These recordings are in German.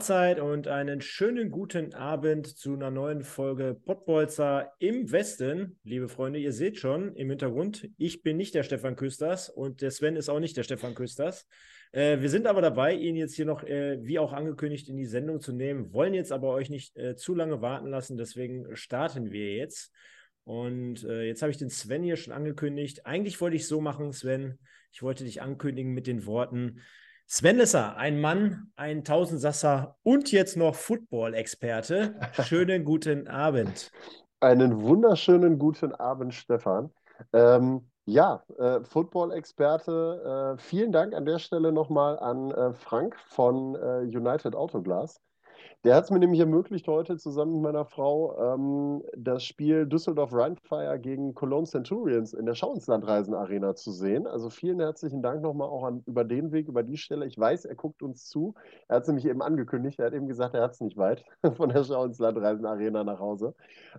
Mahlzeit und einen schönen guten Abend zu einer neuen Folge Pottbolzer im Westen. Liebe Freunde, ihr seht schon im Hintergrund, ich bin nicht der Stefan Küsters und der Sven ist auch nicht der Stefan Küsters. Äh, wir sind aber dabei, ihn jetzt hier noch, äh, wie auch angekündigt, in die Sendung zu nehmen, wollen jetzt aber euch nicht äh, zu lange warten lassen, deswegen starten wir jetzt. Und äh, jetzt habe ich den Sven hier schon angekündigt. Eigentlich wollte ich so machen, Sven. Ich wollte dich ankündigen mit den Worten, Sven Lesser, ein Mann, ein Tausendsasser und jetzt noch Football-Experte. Schönen guten Abend. Einen wunderschönen guten Abend, Stefan. Ähm, ja, äh, Football-Experte. Äh, vielen Dank an der Stelle nochmal an äh, Frank von äh, United Autoglass. Der hat es mir nämlich ermöglicht, heute zusammen mit meiner Frau ähm, das Spiel Düsseldorf Rheinfire gegen Cologne Centurions in der Schauinslandreisen Arena zu sehen. Also vielen herzlichen Dank nochmal auch an, über den Weg, über die Stelle. Ich weiß, er guckt uns zu. Er hat es nämlich eben angekündigt. Er hat eben gesagt, er hat es nicht weit von der Schauinslandreisen Arena nach Hause.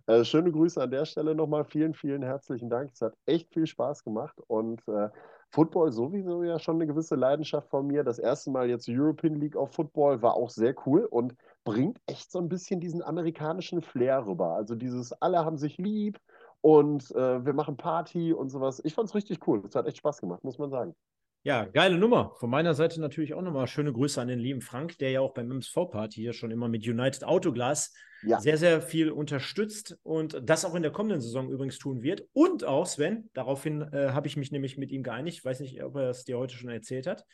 Äh, schöne Grüße an der Stelle nochmal. Vielen, vielen herzlichen Dank. Es hat echt viel Spaß gemacht und äh, Football sowieso ja schon eine gewisse Leidenschaft von mir. Das erste Mal jetzt European League of Football war auch sehr cool und bringt echt so ein bisschen diesen amerikanischen Flair rüber. Also dieses alle haben sich lieb und äh, wir machen Party und sowas. Ich fand es richtig cool. Es hat echt Spaß gemacht, muss man sagen. Ja, geile Nummer. Von meiner Seite natürlich auch nochmal schöne Grüße an den lieben Frank, der ja auch beim MSV-Party hier schon immer mit United Autoglas ja. sehr, sehr viel unterstützt und das auch in der kommenden Saison übrigens tun wird. Und auch, Sven, daraufhin äh, habe ich mich nämlich mit ihm geeinigt. Ich weiß nicht, ob er es dir heute schon erzählt hat.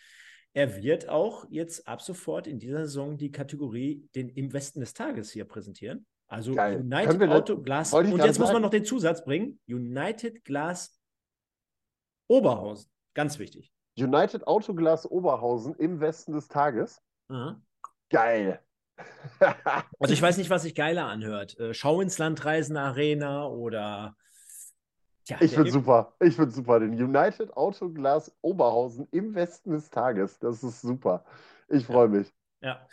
Er wird auch jetzt ab sofort in dieser Saison die Kategorie den im Westen des Tages hier präsentieren. Also Geil. United Autoglas. Und jetzt muss man noch den Zusatz bringen: United Glass Oberhausen. Ganz wichtig. United Autoglas Oberhausen im Westen des Tages. Mhm. Geil. also ich weiß nicht, was sich geiler anhört. Äh, Schau ins Land Reisen Arena oder Tja, ich finde super. Ich finde super. Den United Autoglas Oberhausen im Westen des Tages. Das ist super. Ich freue mich. Ja.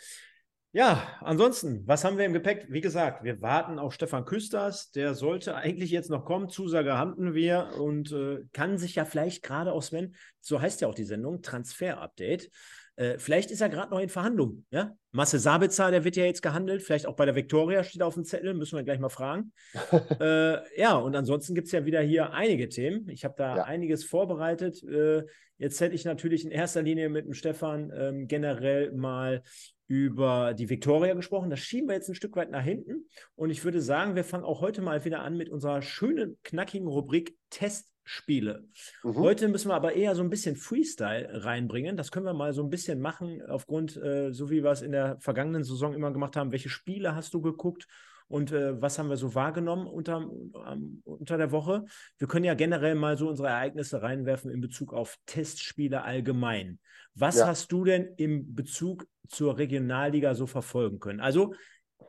Ja, ansonsten, was haben wir im Gepäck? Wie gesagt, wir warten auf Stefan Küsters. Der sollte eigentlich jetzt noch kommen. Zusage hatten wir und äh, kann sich ja vielleicht gerade auch Sven, so heißt ja auch die Sendung, Transfer-Update. Äh, vielleicht ist er gerade noch in Verhandlungen. Ja? Masse Sabitzer, der wird ja jetzt gehandelt. Vielleicht auch bei der Viktoria steht auf dem Zettel. Müssen wir gleich mal fragen. äh, ja, und ansonsten gibt es ja wieder hier einige Themen. Ich habe da ja. einiges vorbereitet. Äh, jetzt hätte ich natürlich in erster Linie mit dem Stefan ähm, generell mal über die Victoria gesprochen. Das schieben wir jetzt ein Stück weit nach hinten. Und ich würde sagen, wir fangen auch heute mal wieder an mit unserer schönen, knackigen Rubrik Testspiele. Mhm. Heute müssen wir aber eher so ein bisschen Freestyle reinbringen. Das können wir mal so ein bisschen machen, aufgrund, äh, so wie wir es in der vergangenen Saison immer gemacht haben. Welche Spiele hast du geguckt? und äh, was haben wir so wahrgenommen unter, ähm, unter der Woche. Wir können ja generell mal so unsere Ereignisse reinwerfen in Bezug auf Testspiele allgemein. Was ja. hast du denn im Bezug zur Regionalliga so verfolgen können? Also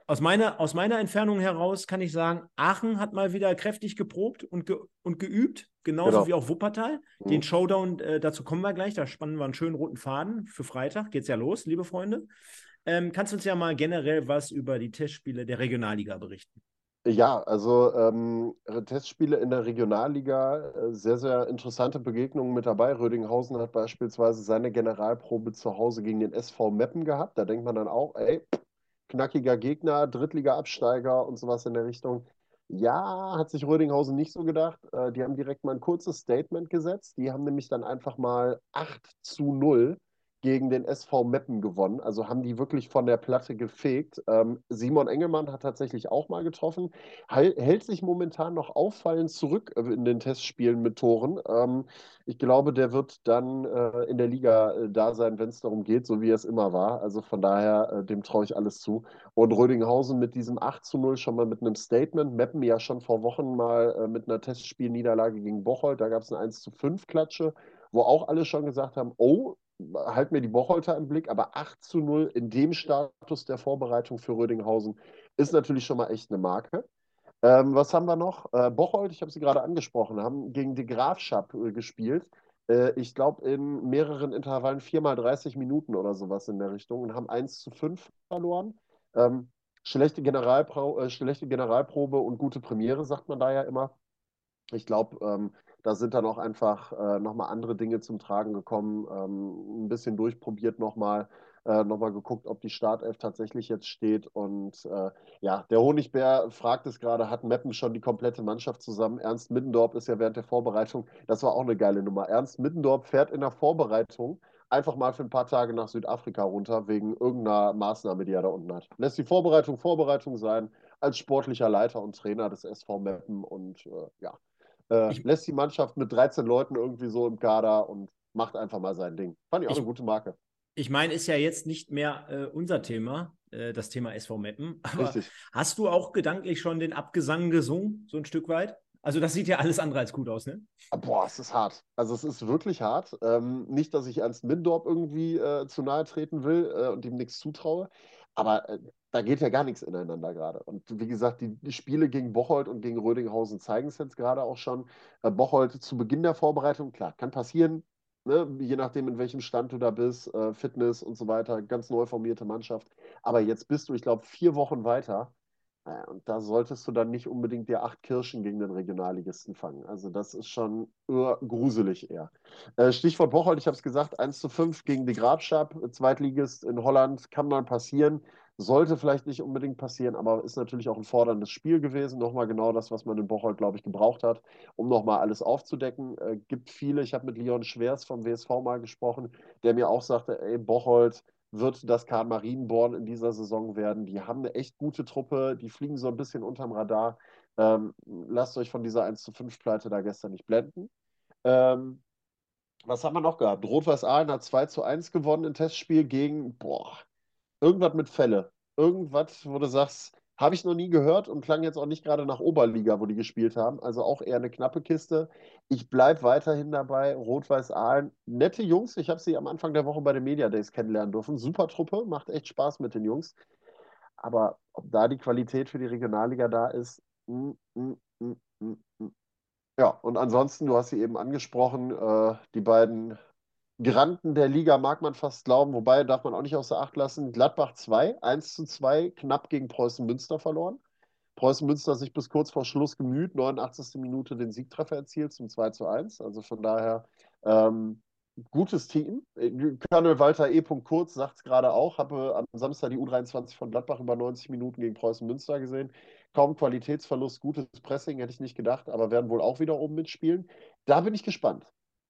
aus meiner, aus meiner Entfernung heraus kann ich sagen, Aachen hat mal wieder kräftig geprobt und, ge, und geübt, genauso genau. wie auch Wuppertal. Mhm. Den Showdown, äh, dazu kommen wir gleich, da spannen wir einen schönen roten Faden. Für Freitag geht es ja los, liebe Freunde. Ähm, kannst du uns ja mal generell was über die Testspiele der Regionalliga berichten? Ja, also ähm, Testspiele in der Regionalliga, äh, sehr, sehr interessante Begegnungen mit dabei. Rödinghausen hat beispielsweise seine Generalprobe zu Hause gegen den SV Meppen gehabt. Da denkt man dann auch, ey, knackiger Gegner, Drittliga-Absteiger und sowas in der Richtung. Ja, hat sich Rödinghausen nicht so gedacht. Äh, die haben direkt mal ein kurzes Statement gesetzt. Die haben nämlich dann einfach mal 8 zu 0 gegen den SV Meppen gewonnen. Also haben die wirklich von der Platte gefegt. Ähm, Simon Engelmann hat tatsächlich auch mal getroffen, hält sich momentan noch auffallend zurück in den Testspielen mit Toren. Ähm, ich glaube, der wird dann äh, in der Liga äh, da sein, wenn es darum geht, so wie es immer war. Also von daher, äh, dem traue ich alles zu. Und Rödinghausen mit diesem 8 zu 0 schon mal mit einem Statement. Meppen ja schon vor Wochen mal äh, mit einer Testspielniederlage gegen Bocholt. Da gab es eine 1 zu 5 Klatsche wo auch alle schon gesagt haben, oh, halt mir die Bocholter im Blick, aber 8 zu 0 in dem Status der Vorbereitung für Rödinghausen ist natürlich schon mal echt eine Marke. Ähm, was haben wir noch? Äh, Bocholt, ich habe sie gerade angesprochen, haben gegen die Grafschaft äh, gespielt. Äh, ich glaube, in mehreren Intervallen viermal 30 Minuten oder sowas in der Richtung und haben 1 zu 5 verloren. Ähm, schlechte, Generalpro äh, schlechte Generalprobe und gute Premiere, sagt man da ja immer. Ich glaube, ähm, da sind dann auch einfach äh, nochmal andere Dinge zum Tragen gekommen, ähm, ein bisschen durchprobiert nochmal. äh, nochmal geguckt, ob die Startelf tatsächlich jetzt steht. Und äh, ja, der Honigbär fragt es gerade, hat Meppen schon die komplette Mannschaft zusammen? Ernst Middendorf ist ja während der Vorbereitung, das war auch eine geile Nummer. Ernst Middendorf fährt in der Vorbereitung einfach mal für ein paar Tage nach Südafrika runter, wegen irgendeiner Maßnahme, die er da unten hat. Lässt die Vorbereitung Vorbereitung sein, als sportlicher Leiter und Trainer des SV Meppen und äh, ja, äh, lässt die Mannschaft mit 13 Leuten irgendwie so im Kader und macht einfach mal sein Ding. Fand ich auch ich, eine gute Marke. Ich meine, ist ja jetzt nicht mehr äh, unser Thema, äh, das Thema SV Meppen. Aber Richtig. hast du auch gedanklich schon den Abgesang gesungen, so ein Stück weit? Also das sieht ja alles andere als gut aus, ne? Boah, es ist hart. Also es ist wirklich hart. Ähm, nicht, dass ich Ernst Mindorp irgendwie äh, zu nahe treten will äh, und ihm nichts zutraue, aber äh, da geht ja gar nichts ineinander gerade. Und wie gesagt, die, die, Spiele gegen Bocholt und gegen Rödinghausen zeigen es jetzt gerade auch schon. Äh, Bocholt zu Beginn der Vorbereitung, klar, kann passieren, ne? je nachdem, in welchem Stand du da bist, äh, Fitness und so weiter, ganz neu formierte Mannschaft. Aber jetzt bist du, ich glaube, vier Wochen weiter und da solltest du dann nicht unbedingt dir acht Kirschen gegen den Regionalligisten fangen. Also das ist schon gruselig eher. Äh, Stichwort Bocholt, ich habe es gesagt, 1 zu 5 gegen die Grabschap, Zweitligist in Holland, kann mal passieren. Sollte vielleicht nicht unbedingt passieren, aber ist natürlich auch ein forderndes Spiel gewesen. Nochmal genau das, was man in Bocholt, glaube ich, gebraucht hat, um nochmal alles aufzudecken. Äh, gibt viele, ich habe mit Leon Schwers vom WSV mal gesprochen, der mir auch sagte, ey, Bocholt, wird das Karl Marienborn in dieser Saison werden. Die haben eine echt gute Truppe, die fliegen so ein bisschen unterm Radar. Ähm, lasst euch von dieser 1 zu 5 Pleite da gestern nicht blenden. Ähm, was haben wir noch gehabt? Rot-Weiß Aalen hat 2 zu 1 gewonnen im Testspiel gegen, boah, irgendwas mit Fälle. Irgendwas, wo du sagst, habe ich noch nie gehört und klang jetzt auch nicht gerade nach Oberliga, wo die gespielt haben. Also auch eher eine knappe Kiste. Ich bleibe weiterhin dabei. Rot-Weiß Aalen. Nette Jungs. Ich habe sie am Anfang der Woche bei den Media Days kennenlernen dürfen. Super Truppe. Macht echt Spaß mit den Jungs. Aber ob da die Qualität für die Regionalliga da ist, mm, mm, mm, mm, mm. ja, und ansonsten, du hast sie eben angesprochen, äh, die beiden Granten der Liga mag man fast glauben, wobei darf man auch nicht außer Acht lassen. Gladbach 2, 1 zu 2, knapp gegen Preußen Münster verloren. Preußen Münster sich bis kurz vor Schluss gemüht, 89. Minute den Siegtreffer erzielt zum 2 zu 1. Also von daher ähm, gutes Team. Colonel Walter E. Kurz sagt es gerade auch, habe am Samstag die U23 von Gladbach über 90 Minuten gegen Preußen Münster gesehen. Kaum Qualitätsverlust, gutes Pressing, hätte ich nicht gedacht, aber werden wohl auch wieder oben mitspielen. Da bin ich gespannt.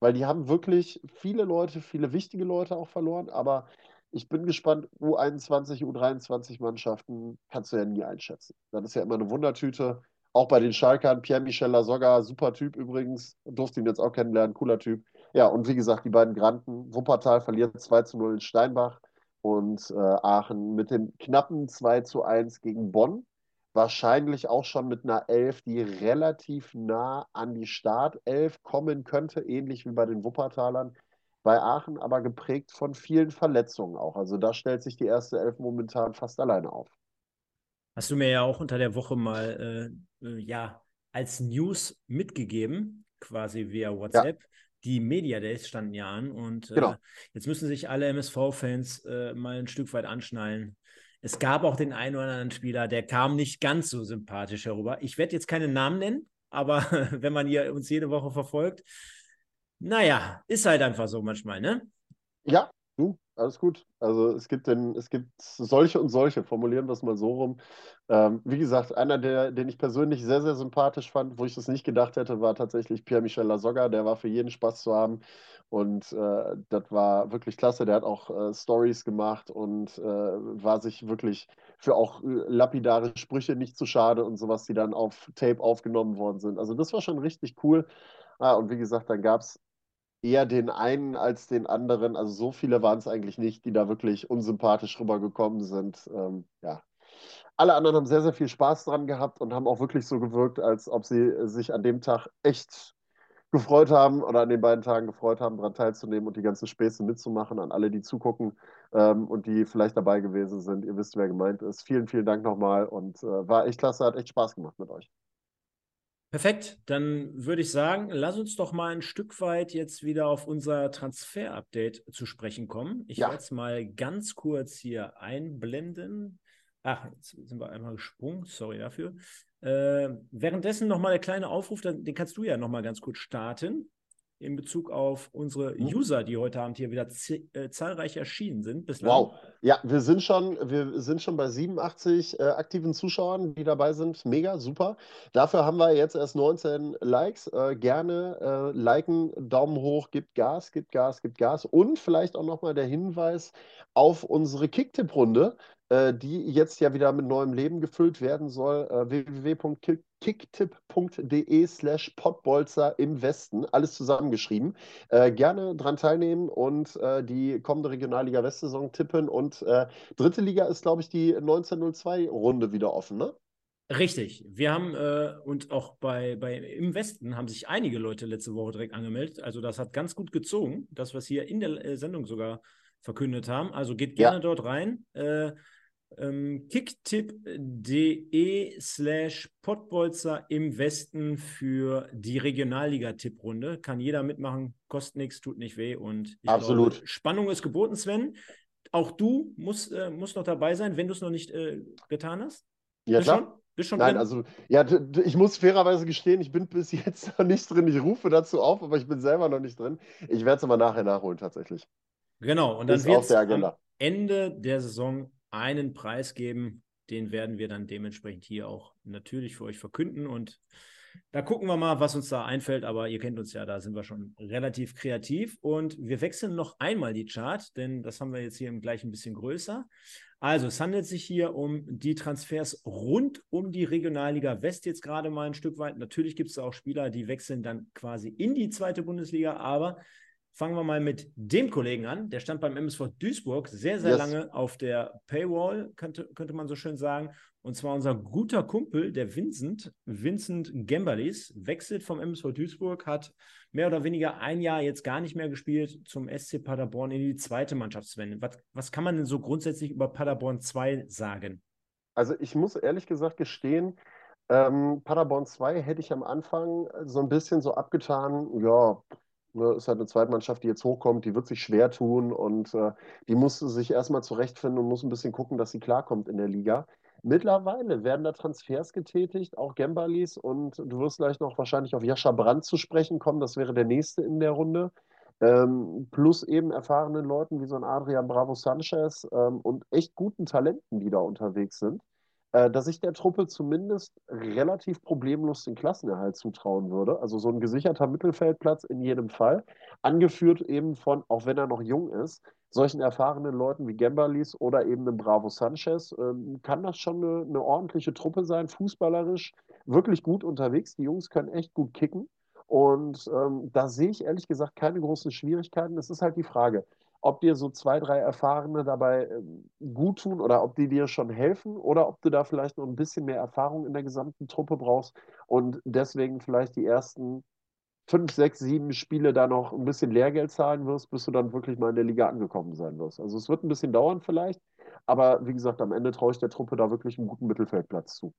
Weil die haben wirklich viele Leute, viele wichtige Leute auch verloren. Aber ich bin gespannt, U21, U23 Mannschaften kannst du ja nie einschätzen. Das ist ja immer eine Wundertüte. Auch bei den Schalkern, Pierre-Michel Lasogga, super Typ übrigens, durfte ihn jetzt auch kennenlernen, cooler Typ. Ja, und wie gesagt, die beiden Granten, Wuppertal verliert 2 zu 0 in Steinbach und äh, Aachen mit dem knappen 2 zu 1 gegen Bonn wahrscheinlich auch schon mit einer Elf, die relativ nah an die Startelf kommen könnte, ähnlich wie bei den Wuppertalern. Bei Aachen aber geprägt von vielen Verletzungen auch. Also da stellt sich die erste Elf momentan fast alleine auf. Hast du mir ja auch unter der Woche mal äh, äh ja als News mitgegeben, quasi via WhatsApp. Ja. Die Media Days standen ja an und äh, genau. jetzt müssen sich alle MSV-Fans äh, mal ein Stück weit anschnallen es gab auch den einen oder anderen Spieler, der kam nicht ganz so sympathisch herüber. Ich werde jetzt keinen Namen nennen, aber wenn man hier uns jede Woche verfolgt, naja, ist halt einfach so manchmal, ne? Ja, du, alles gut. Also es gibt denn, es gibt solche und solche, formulieren wir es mal so rum. Ähm, wie gesagt, einer, der, den ich persönlich sehr, sehr sympathisch fand, wo ich es nicht gedacht hätte, war tatsächlich Pierre-Michel Lasogga. Der war für jeden Spaß zu haben. Und äh, das war wirklich klasse. Der hat auch äh, Stories gemacht und äh, war sich wirklich für auch äh, lapidare Sprüche nicht zu schade und sowas, die dann auf Tape aufgenommen worden sind. Also das war schon richtig cool. Ah, und wie gesagt, dann gab es eher den einen als den anderen. Also so viele waren es eigentlich nicht, die da wirklich unsympathisch rübergekommen sind. Ähm, ja. Alle anderen haben sehr, sehr viel Spaß dran gehabt und haben auch wirklich so gewirkt, als ob sie sich an dem Tag echt gefreut haben oder an den beiden Tagen gefreut haben, daran teilzunehmen und die ganzen Späße mitzumachen. An alle, die zugucken ähm, und die vielleicht dabei gewesen sind. Ihr wisst, wer gemeint ist. Vielen, vielen Dank nochmal und äh, war echt klasse, hat echt Spaß gemacht mit euch. Perfekt, dann würde ich sagen, lass uns doch mal ein Stück weit jetzt wieder auf unser Transfer-Update zu sprechen kommen. Ich ja. werde es mal ganz kurz hier einblenden. Ach, jetzt sind wir einmal gesprungen, sorry dafür. Äh, währenddessen nochmal der kleine Aufruf, den kannst du ja nochmal ganz kurz starten. in Bezug auf unsere Hm. User, die heute Abend hier wieder äh, zahlreich erschienen sind bislang? Wow. Ja, wir sind schon, wir sind schon bei 87 äh, aktiven Zuschauern, die dabei sind. Mega, super. Dafür haben wir jetzt erst 19 Likes. Äh, gerne äh, liken, Daumen hoch, gibt Gas, gibt Gas, gibt Gas. Und vielleicht auch nochmal der Hinweis auf unsere Kicktipp-Runde, die jetzt ja wieder mit neuem Leben gefüllt werden soll. Äh, www.kicktipp.de slash Pottbolzer im Westen. Alles zusammengeschrieben. Äh, gerne dran teilnehmen und äh, die kommende Regionalliga Westsaison tippen. Und äh, dritte Liga ist, glaube ich, die 1902-Runde wieder offen, ne? Richtig. Wir haben äh, und auch bei, bei im Westen haben sich einige Leute letzte Woche direkt angemeldet. Also das hat ganz gut gezogen, das, was wir hier in der äh, Sendung sogar verkündet haben. Also geht Ja. gerne dort rein. Äh, ähm, kicktipp.de slash Pottbolzer im Westen für die Regionalliga-Tipprunde. Kann jeder mitmachen, kostet nichts, tut nicht weh und ich Absolut. glaube, Spannung ist geboten, Sven. Auch du musst, äh, musst noch dabei sein, wenn du es noch nicht äh, getan hast. Ja, Bist klar. schon? Bist schon Nein, drin? also, ja, ich muss fairerweise gestehen, ich bin bis jetzt noch nicht drin. Ich rufe dazu auf, aber ich bin selber noch nicht drin. Ich werde es aber nachher nachholen, tatsächlich. Genau, und dann wird es der am Agenda. Ende der Saison einen Preis geben. Den werden wir dann dementsprechend hier auch natürlich für euch verkünden. Und da gucken wir mal, was uns da einfällt. Aber ihr kennt uns ja, da sind wir schon relativ kreativ. Und wir wechseln noch einmal die Chart, denn das haben wir jetzt hier im gleich ein bisschen größer. Also, es handelt sich hier um die Transfers rund um die Regionalliga West jetzt gerade mal ein Stück weit. Natürlich gibt es auch Spieler, die wechseln dann quasi in die zweite Bundesliga, aber fangen wir mal mit dem Kollegen an. Der stand beim MSV Duisburg sehr, sehr Yes. lange auf der Paywall, könnte, könnte man so schön sagen. Und zwar unser guter Kumpel, der Vincent, Vincent Gemberlis, wechselt vom MSV Duisburg, hat mehr oder weniger ein Jahr jetzt gar nicht mehr gespielt zum SC Paderborn in die zweite Mannschaft. Sven, was, was kann man denn so grundsätzlich über Paderborn 2 sagen? Also ich muss ehrlich gesagt gestehen, ähm, Paderborn 2 hätte ich am Anfang so ein bisschen so abgetan, ja, ne, ist halt eine Zweitmannschaft, die jetzt hochkommt, die wird sich schwer tun und äh, die muss sich erstmal zurechtfinden und muss ein bisschen gucken, dass sie klarkommt in der Liga. Mittlerweile werden da Transfers getätigt, auch Gembalis und du wirst gleich noch wahrscheinlich auf Jascha Brandt zu sprechen kommen, das wäre der nächste in der Runde. Ähm, plus eben erfahrenen Leuten wie so ein Adrian Bravo Sanchez ähm, und echt guten Talenten, die da unterwegs sind, dass ich der Truppe zumindest relativ problemlos den Klassenerhalt zutrauen würde. Also so ein gesicherter Mittelfeldplatz in jedem Fall, angeführt eben von, auch wenn er noch jung ist, solchen erfahrenen Leuten wie Gembalis oder eben einem Bravo Sanchez, ähm, kann das schon eine, eine ordentliche Truppe sein, fußballerisch wirklich gut unterwegs. Die Jungs können echt gut kicken. Und ähm, da sehe ich ehrlich gesagt keine großen Schwierigkeiten. Es ist halt die Frage, ob dir so zwei, drei Erfahrene dabei ähm, gut tun oder ob die dir schon helfen oder ob du da vielleicht noch ein bisschen mehr Erfahrung in der gesamten Truppe brauchst und deswegen vielleicht die ersten fünf, sechs, sieben Spiele da noch ein bisschen Lehrgeld zahlen wirst, bis du dann wirklich mal in der Liga angekommen sein wirst. Also es wird ein bisschen dauern vielleicht, aber wie gesagt, am Ende traue ich der Truppe da wirklich einen guten Mittelfeldplatz zu.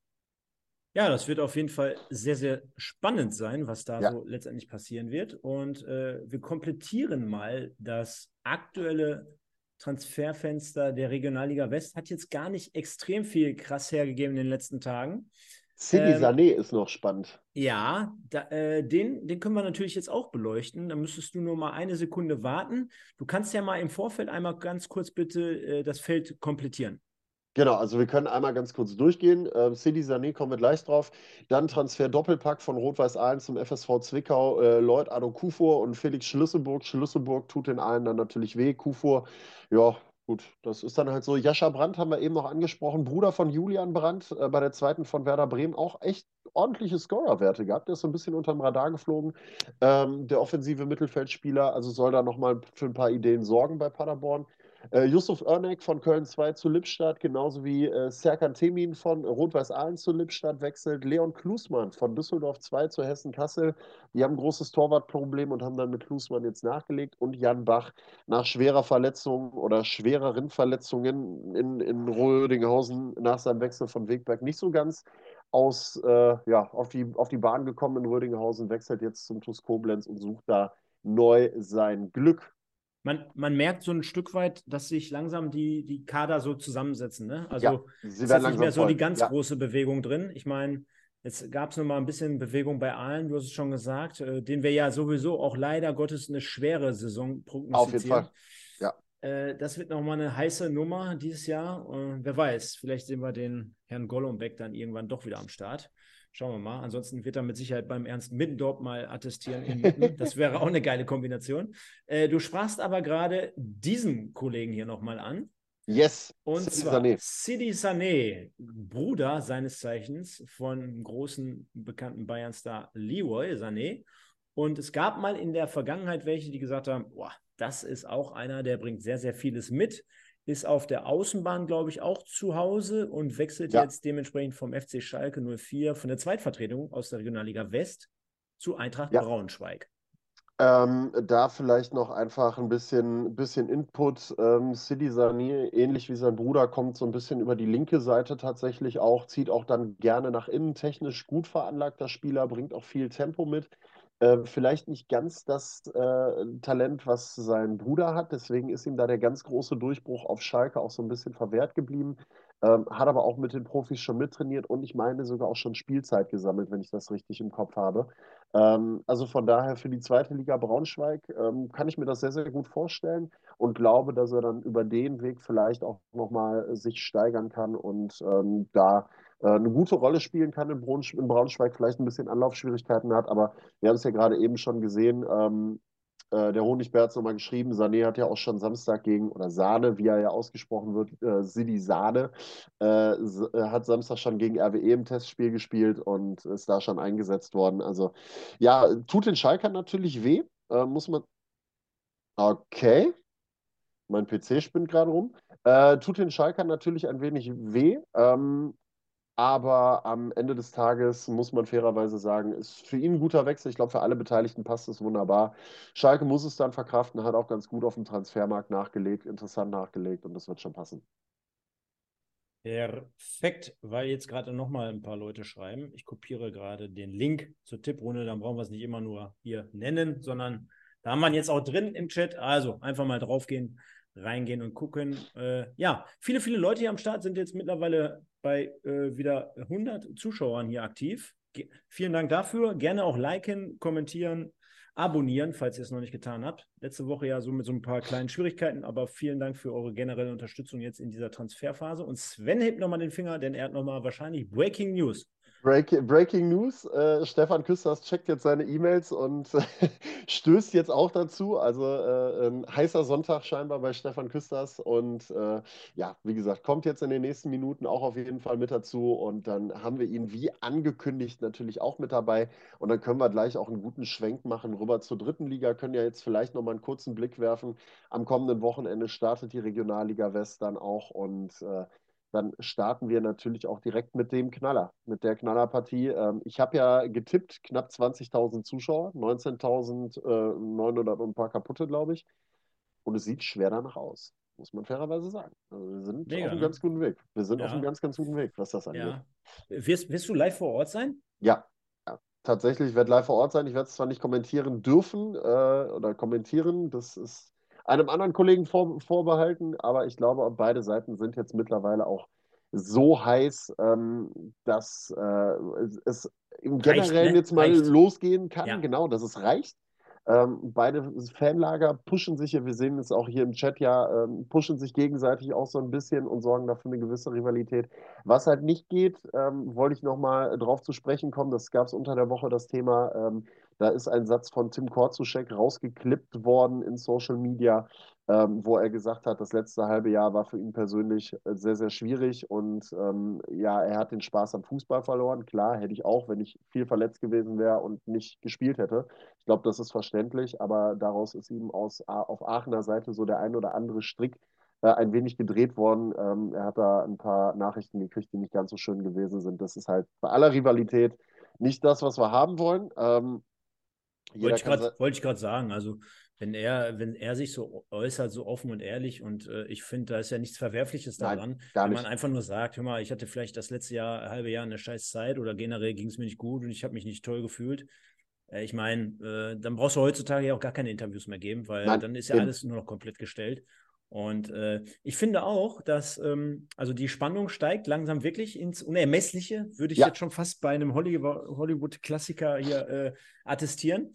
Ja, das wird auf jeden Fall sehr, sehr spannend sein, was da Ja. so letztendlich passieren wird. Und äh, wir komplettieren mal das aktuelle Transferfenster der Regionalliga West. Hat jetzt gar nicht extrem viel krass hergegeben in den letzten Tagen. Sidi Ähm, Sané ist noch spannend. Ja, da, äh, den, den können wir natürlich jetzt auch beleuchten. Da müsstest du nur mal eine Sekunde warten. Du kannst ja mal im Vorfeld einmal ganz kurz bitte äh, das Feld komplettieren. Genau, also wir können einmal ganz kurz durchgehen. Ähm, Sidi Sané kommen wir gleich drauf. Dann Transfer Doppelpack von Rot-Weiß Aalen zum FSV Zwickau. Äh, Lloyd Kufur und Felix Schlüsselburg. Schlüsselburg tut den allen dann natürlich weh. Kufur, ja, gut, das ist dann halt so. Jascha Brandt haben wir eben noch angesprochen. Bruder von Julian Brandt, äh, bei der zweiten von Werder Bremen auch echt ordentliche Scorerwerte gehabt. Der ist so ein bisschen unterm Radar geflogen. Ähm, der offensive Mittelfeldspieler, also soll da nochmal für ein paar Ideen sorgen bei Paderborn. Äh, Yusuf Örnek von Köln 2 zu Lippstadt, genauso wie äh, Serkan Temin von Rot-Weiß Aalen zu Lippstadt wechselt. Leon Klusmann von Düsseldorf 2 zu Hessen-Kassel. Die haben ein großes Torwartproblem und haben dann mit Klusmann jetzt nachgelegt. Und Jan Bach nach schwerer Verletzung oder schwereren Verletzungen in, in Rödinghausen nach seinem Wechsel von Wegberg nicht so ganz aus, äh, ja, auf die, auf die Bahn gekommen in Rödinghausen, wechselt jetzt zum TuS Koblenz und sucht da neu sein Glück. Man, man merkt so ein Stück weit, dass sich langsam die, die Kader so zusammensetzen. Ne? Also Ja, es ist nicht mehr so voll. die ganz Ja. große Bewegung drin. Ich meine, Jetzt gab es noch mal ein bisschen Bewegung bei allen, du hast es schon gesagt, äh, den wir ja sowieso auch leider Gottes eine schwere Saison prognostizieren. Auf jeden Fall. Ja. Äh, das wird noch mal eine heiße Nummer dieses Jahr. Äh, wer weiß, vielleicht sehen wir den Herrn Gollumbeck dann irgendwann doch wieder am Start. Schauen wir mal. Ansonsten wird er mit Sicherheit beim Ernst Middendorp mal attestieren. das wäre auch eine geile Kombination. Äh, du sprachst aber gerade diesen Kollegen hier nochmal an. Yes. Und Sidi zwar Sané. Sidi Sané, Bruder seines Zeichens von großen bekannten Bayern-Star Leroy Sané. Und es gab mal in der Vergangenheit welche, die gesagt haben, boah, das ist auch einer, der bringt sehr, sehr vieles mit, ist auf der Außenbahn, glaube ich, auch zu Hause und wechselt ja. jetzt dementsprechend vom FC Schalke 04 von der Zweitvertretung aus der Regionalliga West zu Eintracht ja. Braunschweig. Ähm, da vielleicht noch einfach ein bisschen, bisschen Input. Ähm, Sidi Sani, ähnlich wie sein Bruder, kommt so ein bisschen über die linke Seite tatsächlich auch, zieht auch dann gerne nach innen, technisch gut veranlagter Spieler, bringt auch viel Tempo mit. Äh, vielleicht nicht ganz das äh, Talent, was sein Bruder hat, deswegen ist ihm da der ganz große Durchbruch auf Schalke auch so ein bisschen verwehrt geblieben. Ähm, hat aber auch mit den Profis schon mittrainiert und ich meine sogar auch schon Spielzeit gesammelt, wenn ich das richtig im Kopf habe. Ähm, also von daher für die zweite Liga Braunschweig ähm, kann ich mir das sehr, sehr gut vorstellen und glaube, dass er dann über den Weg vielleicht auch nochmal sich steigern kann und ähm, da äh, eine gute Rolle spielen kann in, in Braunschweig, vielleicht ein bisschen Anlaufschwierigkeiten hat, aber wir haben es ja gerade eben schon gesehen, ähm, äh, der Honigbär hat es nochmal geschrieben, Sané hat ja auch schon Samstag gegen, oder Sahne, wie er ja ausgesprochen wird, äh, Sidi Sahne, äh, äh hat Samstag schon gegen RWE im Testspiel gespielt und ist da schon eingesetzt worden. Also ja, tut den Schalkern natürlich weh, äh, muss man. Okay. Mein PC spinnt gerade rum. Äh, tut den Schalkern natürlich ein wenig weh. Ähm, aber am Ende des Tages muss man fairerweise sagen, ist für ihn ein guter Wechsel. Ich glaube, für alle Beteiligten passt es wunderbar. Schalke muss es dann verkraften, hat auch ganz gut auf dem Transfermarkt nachgelegt, interessant nachgelegt und das wird schon passen. Perfekt, weil jetzt gerade nochmal ein paar Leute schreiben. Ich kopiere gerade den Link zur Tipprunde, dann brauchen wir es nicht immer nur hier nennen, sondern da haben wir jetzt auch drin im Chat. Also einfach mal draufgehen, reingehen und gucken. Äh, ja, viele, viele Leute hier am Start sind jetzt mittlerweile bei äh, wieder 100 Zuschauern hier aktiv. Ge vielen Dank dafür. Gerne auch liken, kommentieren, abonnieren, falls ihr es noch nicht getan habt. Letzte Woche ja so mit so ein paar kleinen Schwierigkeiten, aber vielen Dank für eure generelle Unterstützung jetzt in dieser Transferphase. Und Sven hebt nochmal den Finger, denn er hat nochmal wahrscheinlich Breaking News. Break, Breaking News, äh, Stefan Küsters checkt jetzt seine E-Mails und stößt jetzt auch dazu. Also äh, ein heißer Sonntag scheinbar bei Stefan Küsters und äh, ja, wie gesagt, kommt jetzt in den nächsten Minuten auch auf jeden Fall mit dazu und dann haben wir ihn wie angekündigt natürlich auch mit dabei und dann können wir gleich auch einen guten Schwenk machen rüber zur dritten Liga, können ja jetzt vielleicht nochmal einen kurzen Blick werfen. Am kommenden Wochenende startet die Regionalliga West dann auch und äh, dann starten wir natürlich auch direkt mit dem Knaller, mit der Knallerpartie. Ähm, ich habe ja getippt, knapp 20.000 Zuschauer, 19.900 und ein paar kaputte, glaube ich. Und es sieht schwer danach aus, muss man fairerweise sagen. Also wir sind Mega, auf einem ne? ganz guten Weg. Wir sind ja. auf einem ganz, ganz guten Weg, was das angeht. Ja. Wirst, wirst du live vor Ort sein? Ja, ja. tatsächlich. Ich werde live vor Ort sein. Ich werde es zwar nicht kommentieren dürfen äh, oder kommentieren, das ist einem anderen Kollegen vor, vorbehalten, aber ich glaube, beide Seiten sind jetzt mittlerweile auch so heiß, ähm, dass äh, es im Generellen ne? jetzt mal reicht. losgehen kann, ja. genau, dass es reicht. Ähm, beide Fanlager pushen sich wir sehen es auch hier im Chat ja, ähm, pushen sich gegenseitig auch so ein bisschen und sorgen dafür eine gewisse Rivalität. Was halt nicht geht, ähm, wollte ich nochmal drauf zu sprechen kommen, das gab es unter der Woche das Thema, ähm, da ist ein Satz von Tim Korzuschek rausgeklippt worden in Social Media, ähm, wo er gesagt hat, das letzte halbe Jahr war für ihn persönlich äh, sehr, sehr schwierig und ähm, ja, er hat den Spaß am Fußball verloren. Klar, hätte ich auch, wenn ich viel verletzt gewesen wäre und nicht gespielt hätte. Ich glaube, das ist verständlich, aber daraus ist ihm aus, auf Aachener Seite so der ein oder andere Strick äh, ein wenig gedreht worden. Ähm, er hat da ein paar Nachrichten gekriegt, die nicht ganz so schön gewesen sind. Das ist halt bei aller Rivalität nicht das, was wir haben wollen. Ähm, wollte ich gerade sagen, also wenn er, wenn er sich so äußert, so offen und ehrlich, und äh, ich finde, da ist ja nichts Verwerfliches daran, Nein, wenn man einfach nur sagt, hör mal, ich hatte vielleicht das letzte Jahr, halbe Jahr eine scheiß Zeit oder generell ging es mir nicht gut und ich habe mich nicht toll gefühlt. Äh, ich meine, äh, dann brauchst du heutzutage ja auch gar keine Interviews mehr geben, weil Nein, dann ist ja eben. alles nur noch komplett gestellt. Und äh, ich finde auch, dass ähm, also die Spannung steigt langsam wirklich ins Unermessliche, würde ich ja. jetzt schon fast bei einem Hollywood-Klassiker hier äh, attestieren.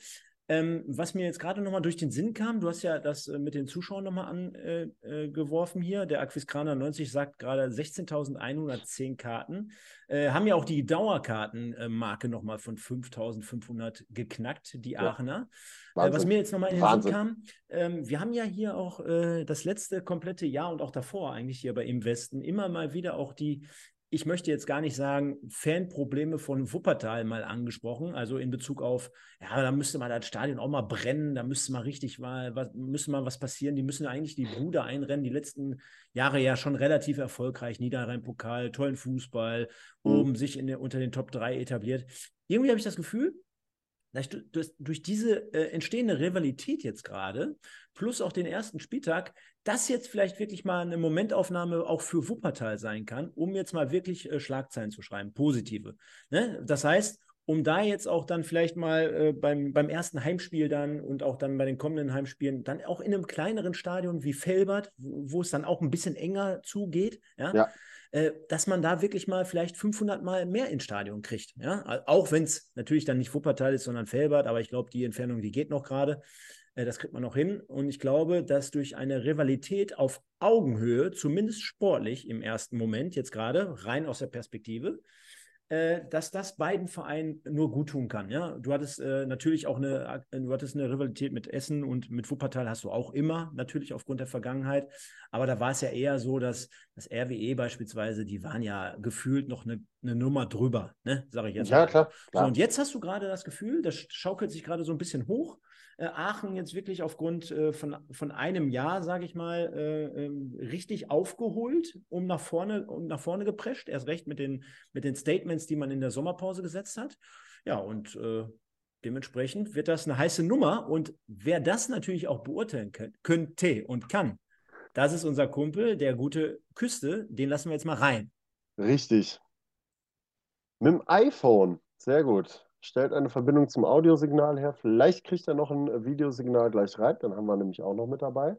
Ähm, was mir jetzt gerade nochmal durch den Sinn kam, du hast ja das äh, mit den Zuschauern nochmal angeworfen äh, äh, hier. Der Aquiskraner 90 sagt gerade 16.110 Karten. Äh, haben ja auch die Dauerkartenmarke nochmal von 5.500 geknackt, die Aachener. Ja. was mir jetzt nochmal in den Wahnsinn. Sinn kam, ähm, wir haben ja hier auch äh, das letzte komplette Jahr und auch davor eigentlich hier bei Im Westen immer mal wieder auch die ich möchte jetzt gar nicht sagen, Fanprobleme von Wuppertal mal angesprochen, also in Bezug auf, ja, da müsste mal das Stadion auch mal brennen, da müsste mal richtig mal, was, müsste mal was passieren, die müssen eigentlich die Bruder einrennen, die letzten Jahre ja schon relativ erfolgreich, Niederrhein-Pokal, tollen Fußball, mhm. oben sich in unter den Top 3 etabliert. Irgendwie habe ich das Gefühl, durch, durch diese äh, entstehende Rivalität jetzt gerade, plus auch den ersten Spieltag, das jetzt vielleicht wirklich mal eine Momentaufnahme auch für Wuppertal sein kann, um jetzt mal wirklich äh, Schlagzeilen zu schreiben, positive. Ne? Das heißt, um da jetzt auch dann vielleicht mal äh, beim, beim ersten Heimspiel dann und auch dann bei den kommenden Heimspielen, dann auch in einem kleineren Stadion wie Felbert, wo, wo es dann auch ein bisschen enger zugeht, ja, ja äh, dass man da wirklich mal vielleicht 500 Mal mehr ins Stadion kriegt. Ja? Auch wenn es natürlich dann nicht Wuppertal ist, sondern Felbert, aber ich glaube, die Entfernung, die geht noch gerade. Äh, das kriegt man noch hin. Und ich glaube, dass durch eine Rivalität auf Augenhöhe, zumindest sportlich im ersten Moment, jetzt gerade rein aus der Perspektive, äh, dass das beiden Vereinen nur gut tun kann. Ja? Du hattest äh, natürlich auch eine, du hattest eine Rivalität mit Essen und mit Wuppertal hast du auch immer, natürlich aufgrund der Vergangenheit. Aber da war es ja eher so, dass das RWE beispielsweise, die waren ja gefühlt noch eine, eine Nummer drüber, ne? sage ich jetzt. Ja, klar, klar. So, und jetzt hast du gerade das Gefühl, das schaukelt sich gerade so ein bisschen hoch äh, Aachen jetzt wirklich aufgrund äh, von, von einem Jahr, sage ich mal, äh, ähm, richtig aufgeholt, um nach vorne, um nach vorne geprescht. Erst recht mit den, mit den Statements, die man in der Sommerpause gesetzt hat. Ja, und äh, dementsprechend wird das eine heiße Nummer. Und wer das natürlich auch beurteilen könnte und kann, das ist unser Kumpel, der gute Küste. Den lassen wir jetzt mal rein. Richtig. Mit dem iPhone. Sehr gut stellt eine Verbindung zum Audiosignal her. Vielleicht kriegt er noch ein Videosignal gleich rein, dann haben wir nämlich auch noch mit dabei.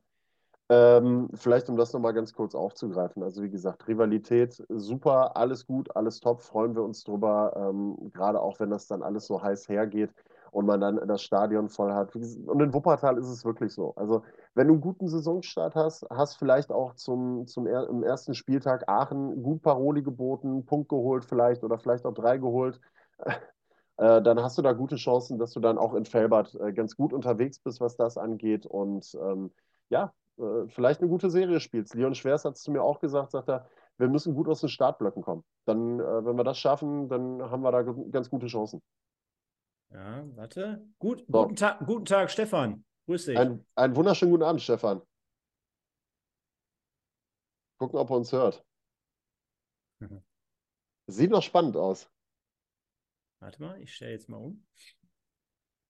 Ähm, vielleicht, um das nochmal ganz kurz aufzugreifen. Also, wie gesagt, Rivalität super, alles gut, alles top, freuen wir uns drüber. Ähm, gerade auch, wenn das dann alles so heiß hergeht und man dann das Stadion voll hat. Und in Wuppertal ist es wirklich so. Also, wenn du einen guten Saisonstart hast, hast vielleicht auch zum, zum er im ersten Spieltag Aachen gut Paroli geboten, Punkt geholt vielleicht oder vielleicht auch drei geholt äh, dann hast du da gute Chancen, dass du dann auch in Felbert äh, ganz gut unterwegs bist, was das angeht. Und ähm, ja, äh, vielleicht eine gute Serie spielst. Leon Schwers hat es zu mir auch gesagt, sagt er, wir müssen gut aus den Startblöcken kommen. Dann, äh, wenn wir das schaffen, dann haben wir da ganz gute Chancen. Ja, warte. Gut, so. guten, Ta guten Tag, Stefan. Grüß dich. Ein, einen wunderschönen guten Abend, Stefan. Gucken, ob er uns hört. Sieht noch spannend aus. Warte mal, ich stelle jetzt mal um.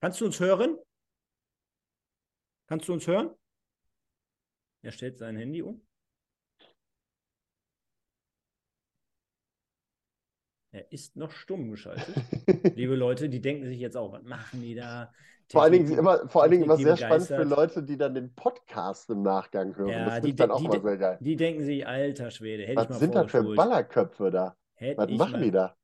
Kannst du uns hören? Kannst du uns hören? Er stellt sein Handy um. Er ist noch stumm geschaltet. Liebe Leute, die denken sich jetzt auch, was machen die da? vor allen Dingen immer, vor allen Dingen immer sehr begeistert. spannend für Leute, die dann den Podcast im Nachgang hören. Ja, das die, dann auch die, mal sehr geil. Die denken sich, alter Schwede, hätte was ich mal sind da für Ballerköpfe da? Hätte was machen mal, die da?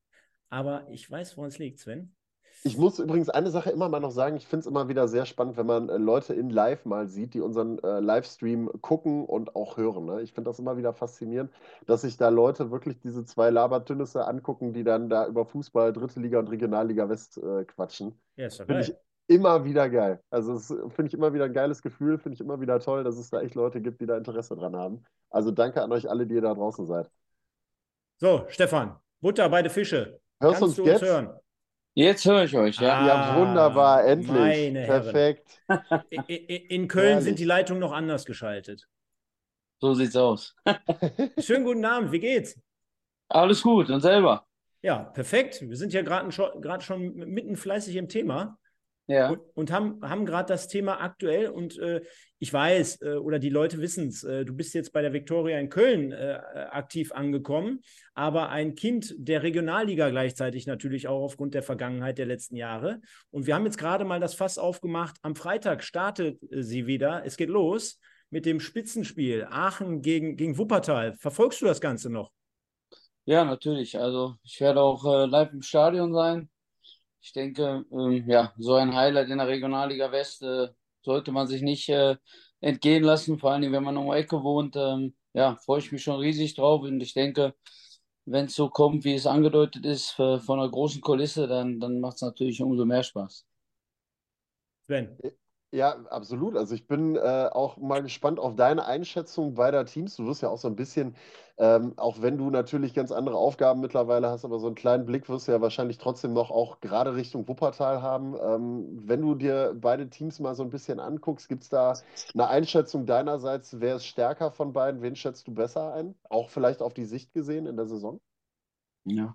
Aber ich weiß, woran es liegt, Sven. Ich muss übrigens eine Sache immer mal noch sagen. Ich finde es immer wieder sehr spannend, wenn man äh, Leute in Live mal sieht, die unseren äh, Livestream gucken und auch hören. Ne? Ich finde das immer wieder faszinierend, dass sich da Leute wirklich diese zwei Labertünnisse angucken, die dann da über Fußball, Dritte Liga und Regionalliga West äh, quatschen. Ja, ist doch Finde ich immer wieder geil. Also finde ich immer wieder ein geiles Gefühl, finde ich immer wieder toll, dass es da echt Leute gibt, die da Interesse dran haben. Also danke an euch alle, die ihr da draußen seid. So, Stefan, Butter bei den Fische. Hörst Kannst du uns jetzt? hören? Jetzt höre ich euch, ja. Ah, ja, wunderbar, endlich. Perfekt. In, in Köln Herrlich. sind die Leitungen noch anders geschaltet. So sieht's aus. Schönen guten Abend, wie geht's? Alles gut und selber. Ja, perfekt. Wir sind ja gerade schon mitten fleißig im Thema. Ja. Und, und haben, haben gerade das Thema aktuell und äh, ich weiß, äh, oder die Leute wissen es, äh, du bist jetzt bei der Viktoria in Köln äh, aktiv angekommen, aber ein Kind der Regionalliga gleichzeitig natürlich auch aufgrund der Vergangenheit der letzten Jahre. Und wir haben jetzt gerade mal das Fass aufgemacht. Am Freitag startet äh, sie wieder. Es geht los mit dem Spitzenspiel Aachen gegen, gegen Wuppertal. Verfolgst du das Ganze noch? Ja, natürlich. Also ich werde auch äh, live im Stadion sein. Ich denke, ähm, ja, so ein Highlight in der Regionalliga West äh, sollte man sich nicht äh, entgehen lassen, vor allem wenn man um die Ecke wohnt. Ähm, ja, freue ich mich schon riesig drauf und ich denke, wenn es so kommt, wie es angedeutet ist, von einer großen Kulisse, dann, dann macht es natürlich umso mehr Spaß. Sven. Ja, absolut. Also ich bin äh, auch mal gespannt auf deine Einschätzung beider Teams. Du wirst ja auch so ein bisschen, ähm, auch wenn du natürlich ganz andere Aufgaben mittlerweile hast, aber so einen kleinen Blick wirst du ja wahrscheinlich trotzdem noch auch gerade Richtung Wuppertal haben. Ähm, wenn du dir beide Teams mal so ein bisschen anguckst, gibt es da eine Einschätzung deinerseits, wer ist stärker von beiden? Wen schätzt du besser ein? Auch vielleicht auf die Sicht gesehen in der Saison? Ja,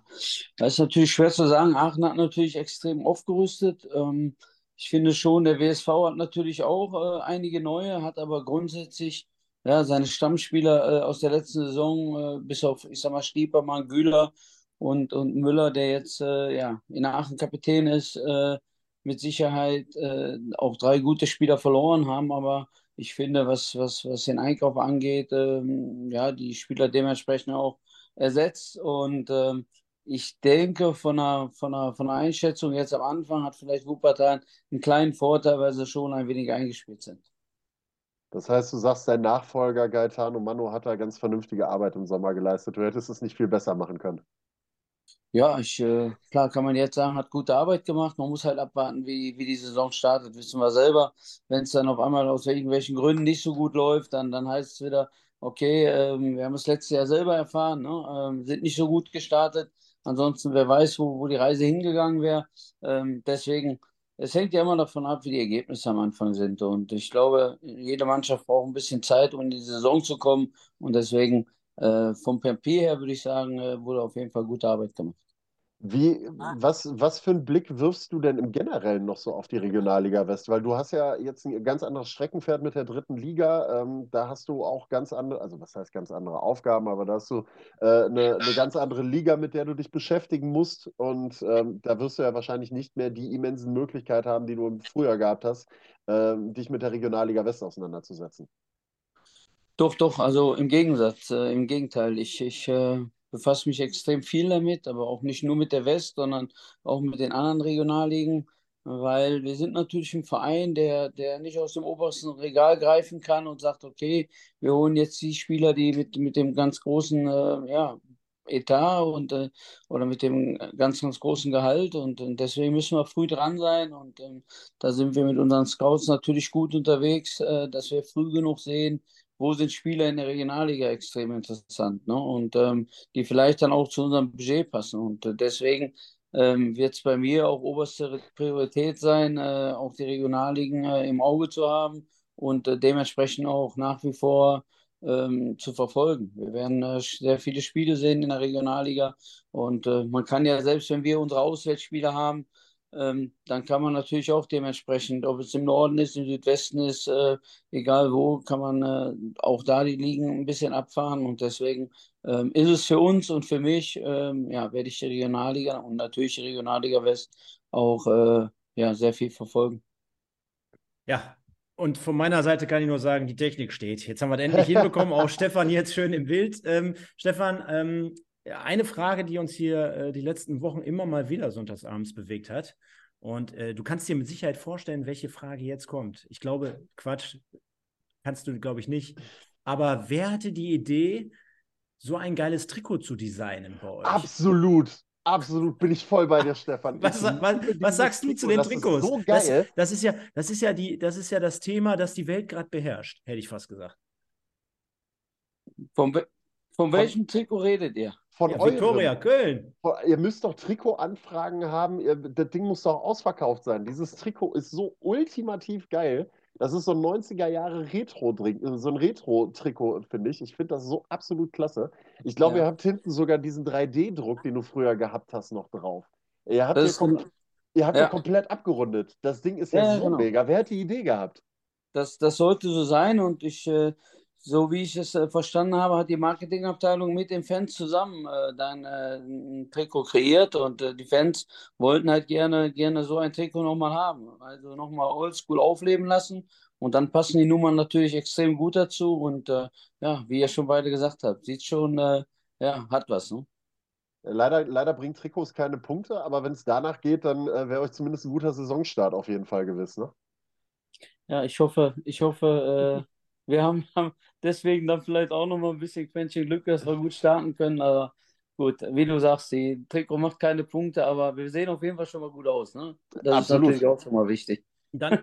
das ist natürlich schwer zu sagen. Aachen hat natürlich extrem aufgerüstet. Ähm, ich finde schon, der WSV hat natürlich auch äh, einige neue, hat aber grundsätzlich ja, seine Stammspieler äh, aus der letzten Saison, äh, bis auf, ich sag mal, Stiepermann, Güler und, und Müller, der jetzt äh, ja, in Aachen Kapitän ist, äh, mit Sicherheit äh, auch drei gute Spieler verloren haben. Aber ich finde, was, was, was den Einkauf angeht, ähm, ja, die Spieler dementsprechend auch ersetzt. Und ähm, ich denke, von einer, von, einer, von einer Einschätzung jetzt am Anfang hat vielleicht Wuppertal einen kleinen Vorteil, weil sie schon ein wenig eingespielt sind. Das heißt, du sagst, dein Nachfolger Gaetano Mano hat da ganz vernünftige Arbeit im Sommer geleistet. Du hättest es nicht viel besser machen können. Ja, ich, äh, klar kann man jetzt sagen, hat gute Arbeit gemacht. Man muss halt abwarten, wie, wie die Saison startet. Wissen wir selber. Wenn es dann auf einmal aus irgendwelchen Gründen nicht so gut läuft, dann, dann heißt es wieder, okay, ähm, wir haben es letztes Jahr selber erfahren, ne? ähm, sind nicht so gut gestartet. Ansonsten, wer weiß, wo, wo die Reise hingegangen wäre. Ähm, deswegen, es hängt ja immer davon ab, wie die Ergebnisse am Anfang sind. Und ich glaube, jede Mannschaft braucht ein bisschen Zeit, um in die Saison zu kommen. Und deswegen, äh, vom Papier her würde ich sagen, äh, wurde auf jeden Fall gute Arbeit gemacht. Wie, was, was für einen Blick wirfst du denn im Generellen noch so auf die Regionalliga West? Weil du hast ja jetzt ein ganz anderes Streckenpferd mit der dritten Liga. Ähm, da hast du auch ganz andere, also was heißt ganz andere Aufgaben, aber da hast du äh, eine, eine, ganz andere Liga, mit der du dich beschäftigen musst. Und ähm, da wirst du ja wahrscheinlich nicht mehr die immensen Möglichkeiten haben, die du früher gehabt hast, äh, dich mit der Regionalliga West auseinanderzusetzen. Doch, doch, also im Gegensatz, äh, im Gegenteil. Ich, ich äh, befasse mich extrem viel damit, aber auch nicht nur mit der West, sondern auch mit den anderen Regionalligen, weil wir sind natürlich ein Verein, der, der nicht aus dem obersten Regal greifen kann und sagt, okay, wir holen jetzt die Spieler, die mit, mit dem ganz großen äh, ja, Etat und äh, oder mit dem ganz, ganz großen Gehalt und, und deswegen müssen wir früh dran sein und ähm, da sind wir mit unseren Scouts natürlich gut unterwegs, äh, dass wir früh genug sehen, wo sind Spieler in der Regionalliga extrem interessant ne? und ähm, die vielleicht dann auch zu unserem Budget passen. Und äh, deswegen ähm, wird es bei mir auch oberste Priorität sein, äh, auch die Regionalligen äh, im Auge zu haben und äh, dementsprechend auch nach wie vor ähm, zu verfolgen. Wir werden äh, sehr viele Spiele sehen in der Regionalliga und äh, man kann ja selbst, wenn wir unsere Auswärtsspiele haben, ähm, dann kann man natürlich auch dementsprechend, ob es im Norden ist, im Südwesten ist, äh, egal wo, kann man äh, auch da die Ligen ein bisschen abfahren. Und deswegen ähm, ist es für uns und für mich, ähm, ja, werde ich die Regionalliga und natürlich die Regionalliga West auch äh, ja, sehr viel verfolgen. Ja, und von meiner Seite kann ich nur sagen, die Technik steht. Jetzt haben wir es endlich hinbekommen. Auch Stefan jetzt schön im Bild. Ähm, Stefan, ähm, eine Frage, die uns hier äh, die letzten Wochen immer mal wieder sonntagsabends bewegt hat. Und äh, du kannst dir mit Sicherheit vorstellen, welche Frage jetzt kommt. Ich glaube, Quatsch, kannst du, glaube ich, nicht. Aber wer hatte die Idee, so ein geiles Trikot zu designen bei euch? Absolut. Absolut, bin ich voll bei dir, Stefan. Was, was, was sagst du zu den das Trikots? Ist so geil. Das, das, ist ja, das, ist ja die, das ist ja das Thema, das die Welt gerade beherrscht, hätte ich fast gesagt. Von, von welchem von, Trikot redet ihr? Von ja, Victoria Köln. Ihr müsst doch Trikotanfragen haben. Ihr, das Ding muss doch ausverkauft sein. Dieses Trikot ist so ultimativ geil. Das ist so ein 90er Jahre Retro, so ein Retro-Trikot, finde ich. Ich finde das so absolut klasse. Ich glaube, ja. ihr habt hinten sogar diesen 3D-Druck, den du früher gehabt hast, noch drauf. Ihr habt, hier, kom ihr habt ja. komplett abgerundet. Das Ding ist ja, ja so genau. mega. Wer hat die Idee gehabt? Das, das sollte so sein und ich äh, so wie ich es äh, verstanden habe, hat die Marketingabteilung mit den Fans zusammen äh, dann äh, ein Trikot kreiert und äh, die Fans wollten halt gerne, gerne so ein Trikot nochmal haben. Also nochmal oldschool aufleben lassen Und dann passen die Nummern natürlich extrem gut dazu. Und äh, ja, wie ihr schon beide gesagt habt, sieht schon, äh, ja, hat was. Ne? Leider, leider bringt Trikots keine Punkte, aber wenn es danach geht, dann wäre euch zumindest ein guter Saisonstart auf jeden Fall gewiss, ne? Ja, ich hoffe, ich hoffe, wir haben, haben deswegen dann vielleicht auch noch mal ein bisschen Quäntchen Glück, dass wir gut starten können. Aber gut, wie du sagst, die Trikot macht keine Punkte, aber wir sehen auf jeden Fall schon mal gut aus. Ne? Das Absolut. ist natürlich auch schon mal wichtig. Dann,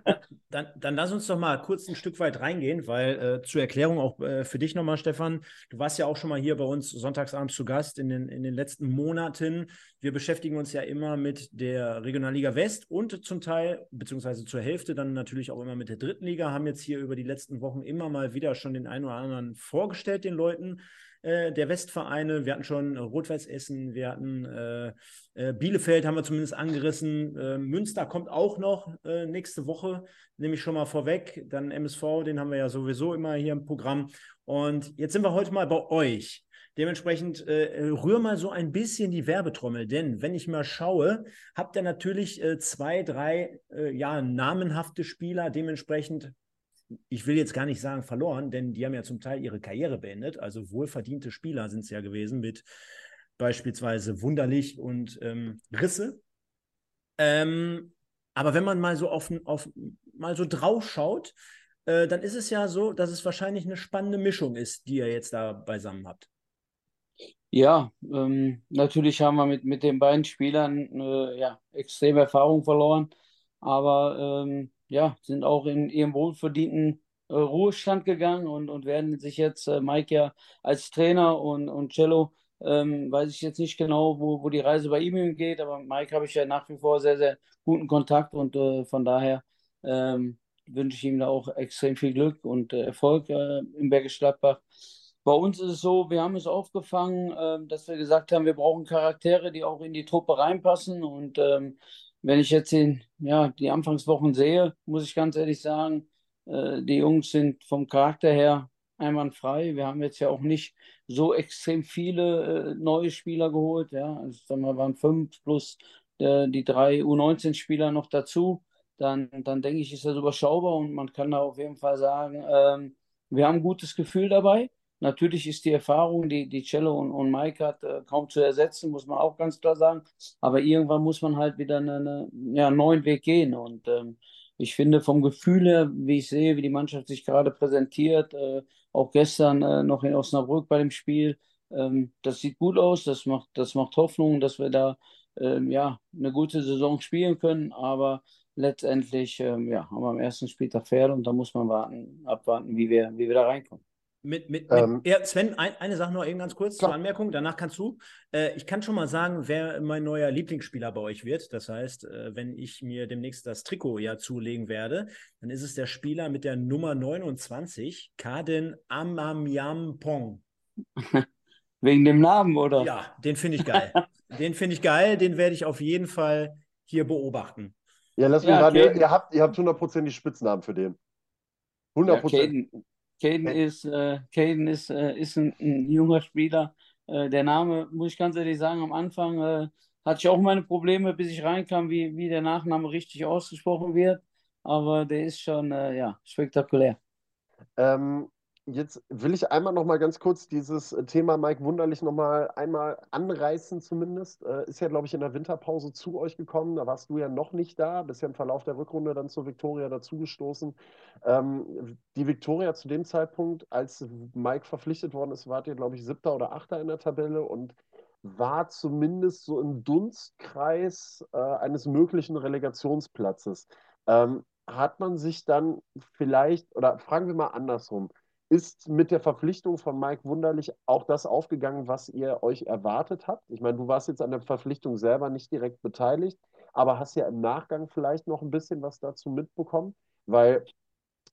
dann, dann, lass uns doch mal kurz ein Stück weit reingehen, weil äh, zur Erklärung auch äh, für dich nochmal, Stefan, du warst ja auch schon mal hier bei uns sonntagsabends zu Gast in den, in den letzten Monaten. Wir beschäftigen uns ja immer mit der Regionalliga West und zum Teil, beziehungsweise zur Hälfte, dann natürlich auch immer mit der dritten Liga, haben jetzt hier über die letzten Wochen immer mal wieder schon den einen oder anderen vorgestellt, den Leuten. Äh, der Westvereine. Wir hatten schon Rot-Weiß Essen, wir hatten äh, äh, Bielefeld, haben wir zumindest angerissen. Äh, Münster kommt auch noch äh, nächste Woche, nehme ich schon mal vorweg. Dann MSV, den haben wir ja sowieso immer hier im Programm. Und jetzt sind wir heute mal bei euch. Dementsprechend äh, rühr mal so ein bisschen die Werbetrommel, denn wenn ich mal schaue, habt ihr natürlich äh, zwei, drei äh, ja, namenhafte Spieler. Dementsprechend ich will jetzt gar nicht sagen verloren, denn die haben ja zum Teil ihre Karriere beendet. Also wohlverdiente Spieler sind es ja gewesen mit beispielsweise Wunderlich und ähm, Risse. Ähm, aber wenn man mal so auf, auf mal so drauf schaut, äh, dann ist es ja so, dass es wahrscheinlich eine spannende Mischung ist, die ihr jetzt da beisammen habt. Ja, ähm, natürlich haben wir mit, mit den beiden Spielern äh, ja, extreme Erfahrung verloren, aber ähm, ja, sind auch in ihrem wohlverdienten äh, Ruhestand gegangen und, und werden sich jetzt, äh, Mike ja als Trainer und, und Cello, ähm, weiß ich jetzt nicht genau, wo, wo die Reise bei ihm hingeht, aber Mike habe ich ja nach wie vor sehr, sehr guten Kontakt und äh, von daher ähm, wünsche ich ihm da auch extrem viel Glück und äh, Erfolg äh, im Bergisch Gladbach. Bei uns ist es so, wir haben es aufgefangen, äh, dass wir gesagt haben, wir brauchen Charaktere, die auch in die Truppe reinpassen und ähm, wenn ich jetzt den, ja, die Anfangswochen sehe, muss ich ganz ehrlich sagen, äh, die Jungs sind vom Charakter her einwandfrei. Wir haben jetzt ja auch nicht so extrem viele äh, neue Spieler geholt. Ja, also sagen wir, waren fünf plus äh, die drei U19-Spieler noch dazu. Dann, dann denke ich, ist das überschaubar und man kann da auf jeden Fall sagen, ähm, wir haben ein gutes Gefühl dabei. Natürlich ist die Erfahrung, die, die Cello und, und Mike hat, äh, kaum zu ersetzen, muss man auch ganz klar sagen. Aber irgendwann muss man halt wieder eine, eine, ja, einen neuen Weg gehen. Und ähm, ich finde vom Gefühl her, wie ich sehe, wie die Mannschaft sich gerade präsentiert, äh, auch gestern äh, noch in Osnabrück bei dem Spiel, ähm, das sieht gut aus, das macht, das macht Hoffnung, dass wir da ähm, ja, eine gute Saison spielen können. Aber letztendlich ähm, ja, haben wir am ersten Spieltag Pferde und da muss man warten, abwarten, wie wir, wie wir da reinkommen. Mit, mit, ähm, mit ja, Sven, ein, eine Sache noch eben ganz kurz klar. zur Anmerkung, danach kannst du. Äh, ich kann schon mal sagen, wer mein neuer Lieblingsspieler bei euch wird. Das heißt, äh, wenn ich mir demnächst das Trikot ja zulegen werde, dann ist es der Spieler mit der Nummer 29, Kaden Amamyampong. Wegen dem Namen, oder? Ja, den finde ich geil. den finde ich geil, den werde ich auf jeden Fall hier beobachten. Ja, lass mich ja, raten, ihr, ihr habt, ihr habt hundertprozentig Spitznamen für den. 100 Prozent. Ja, Caden ist, äh, Caden ist, äh, ist ein, ein, junger Spieler. Äh, der Name, muss ich ganz ehrlich sagen, am Anfang äh, hatte ich auch meine Probleme, bis ich reinkam, wie, wie der Nachname richtig ausgesprochen wird. Aber der ist schon äh, ja, spektakulär. Ähm, Jetzt will ich einmal noch mal ganz kurz dieses äh, Thema Mike Wunderlich noch mal einmal anreißen zumindest. Äh, ist ja, glaube ich, in der Winterpause zu euch gekommen. Da warst du ja noch nicht da, bist ja im Verlauf der Rückrunde dann zur Viktoria dazugestoßen. Ähm, die Viktoria zu dem Zeitpunkt, als Mike verpflichtet worden ist, wart ihr, glaube ich, siebter oder achter in der Tabelle und war zumindest so im Dunstkreis äh, eines möglichen Relegationsplatzes. Ähm, hat man sich dann vielleicht, oder fragen wir mal andersrum, ist mit der Verpflichtung von Mike Wunderlich auch das aufgegangen, was ihr euch erwartet habt? Ich meine, du warst jetzt an der Verpflichtung selber nicht direkt beteiligt, aber hast ja im Nachgang vielleicht noch ein bisschen was dazu mitbekommen, weil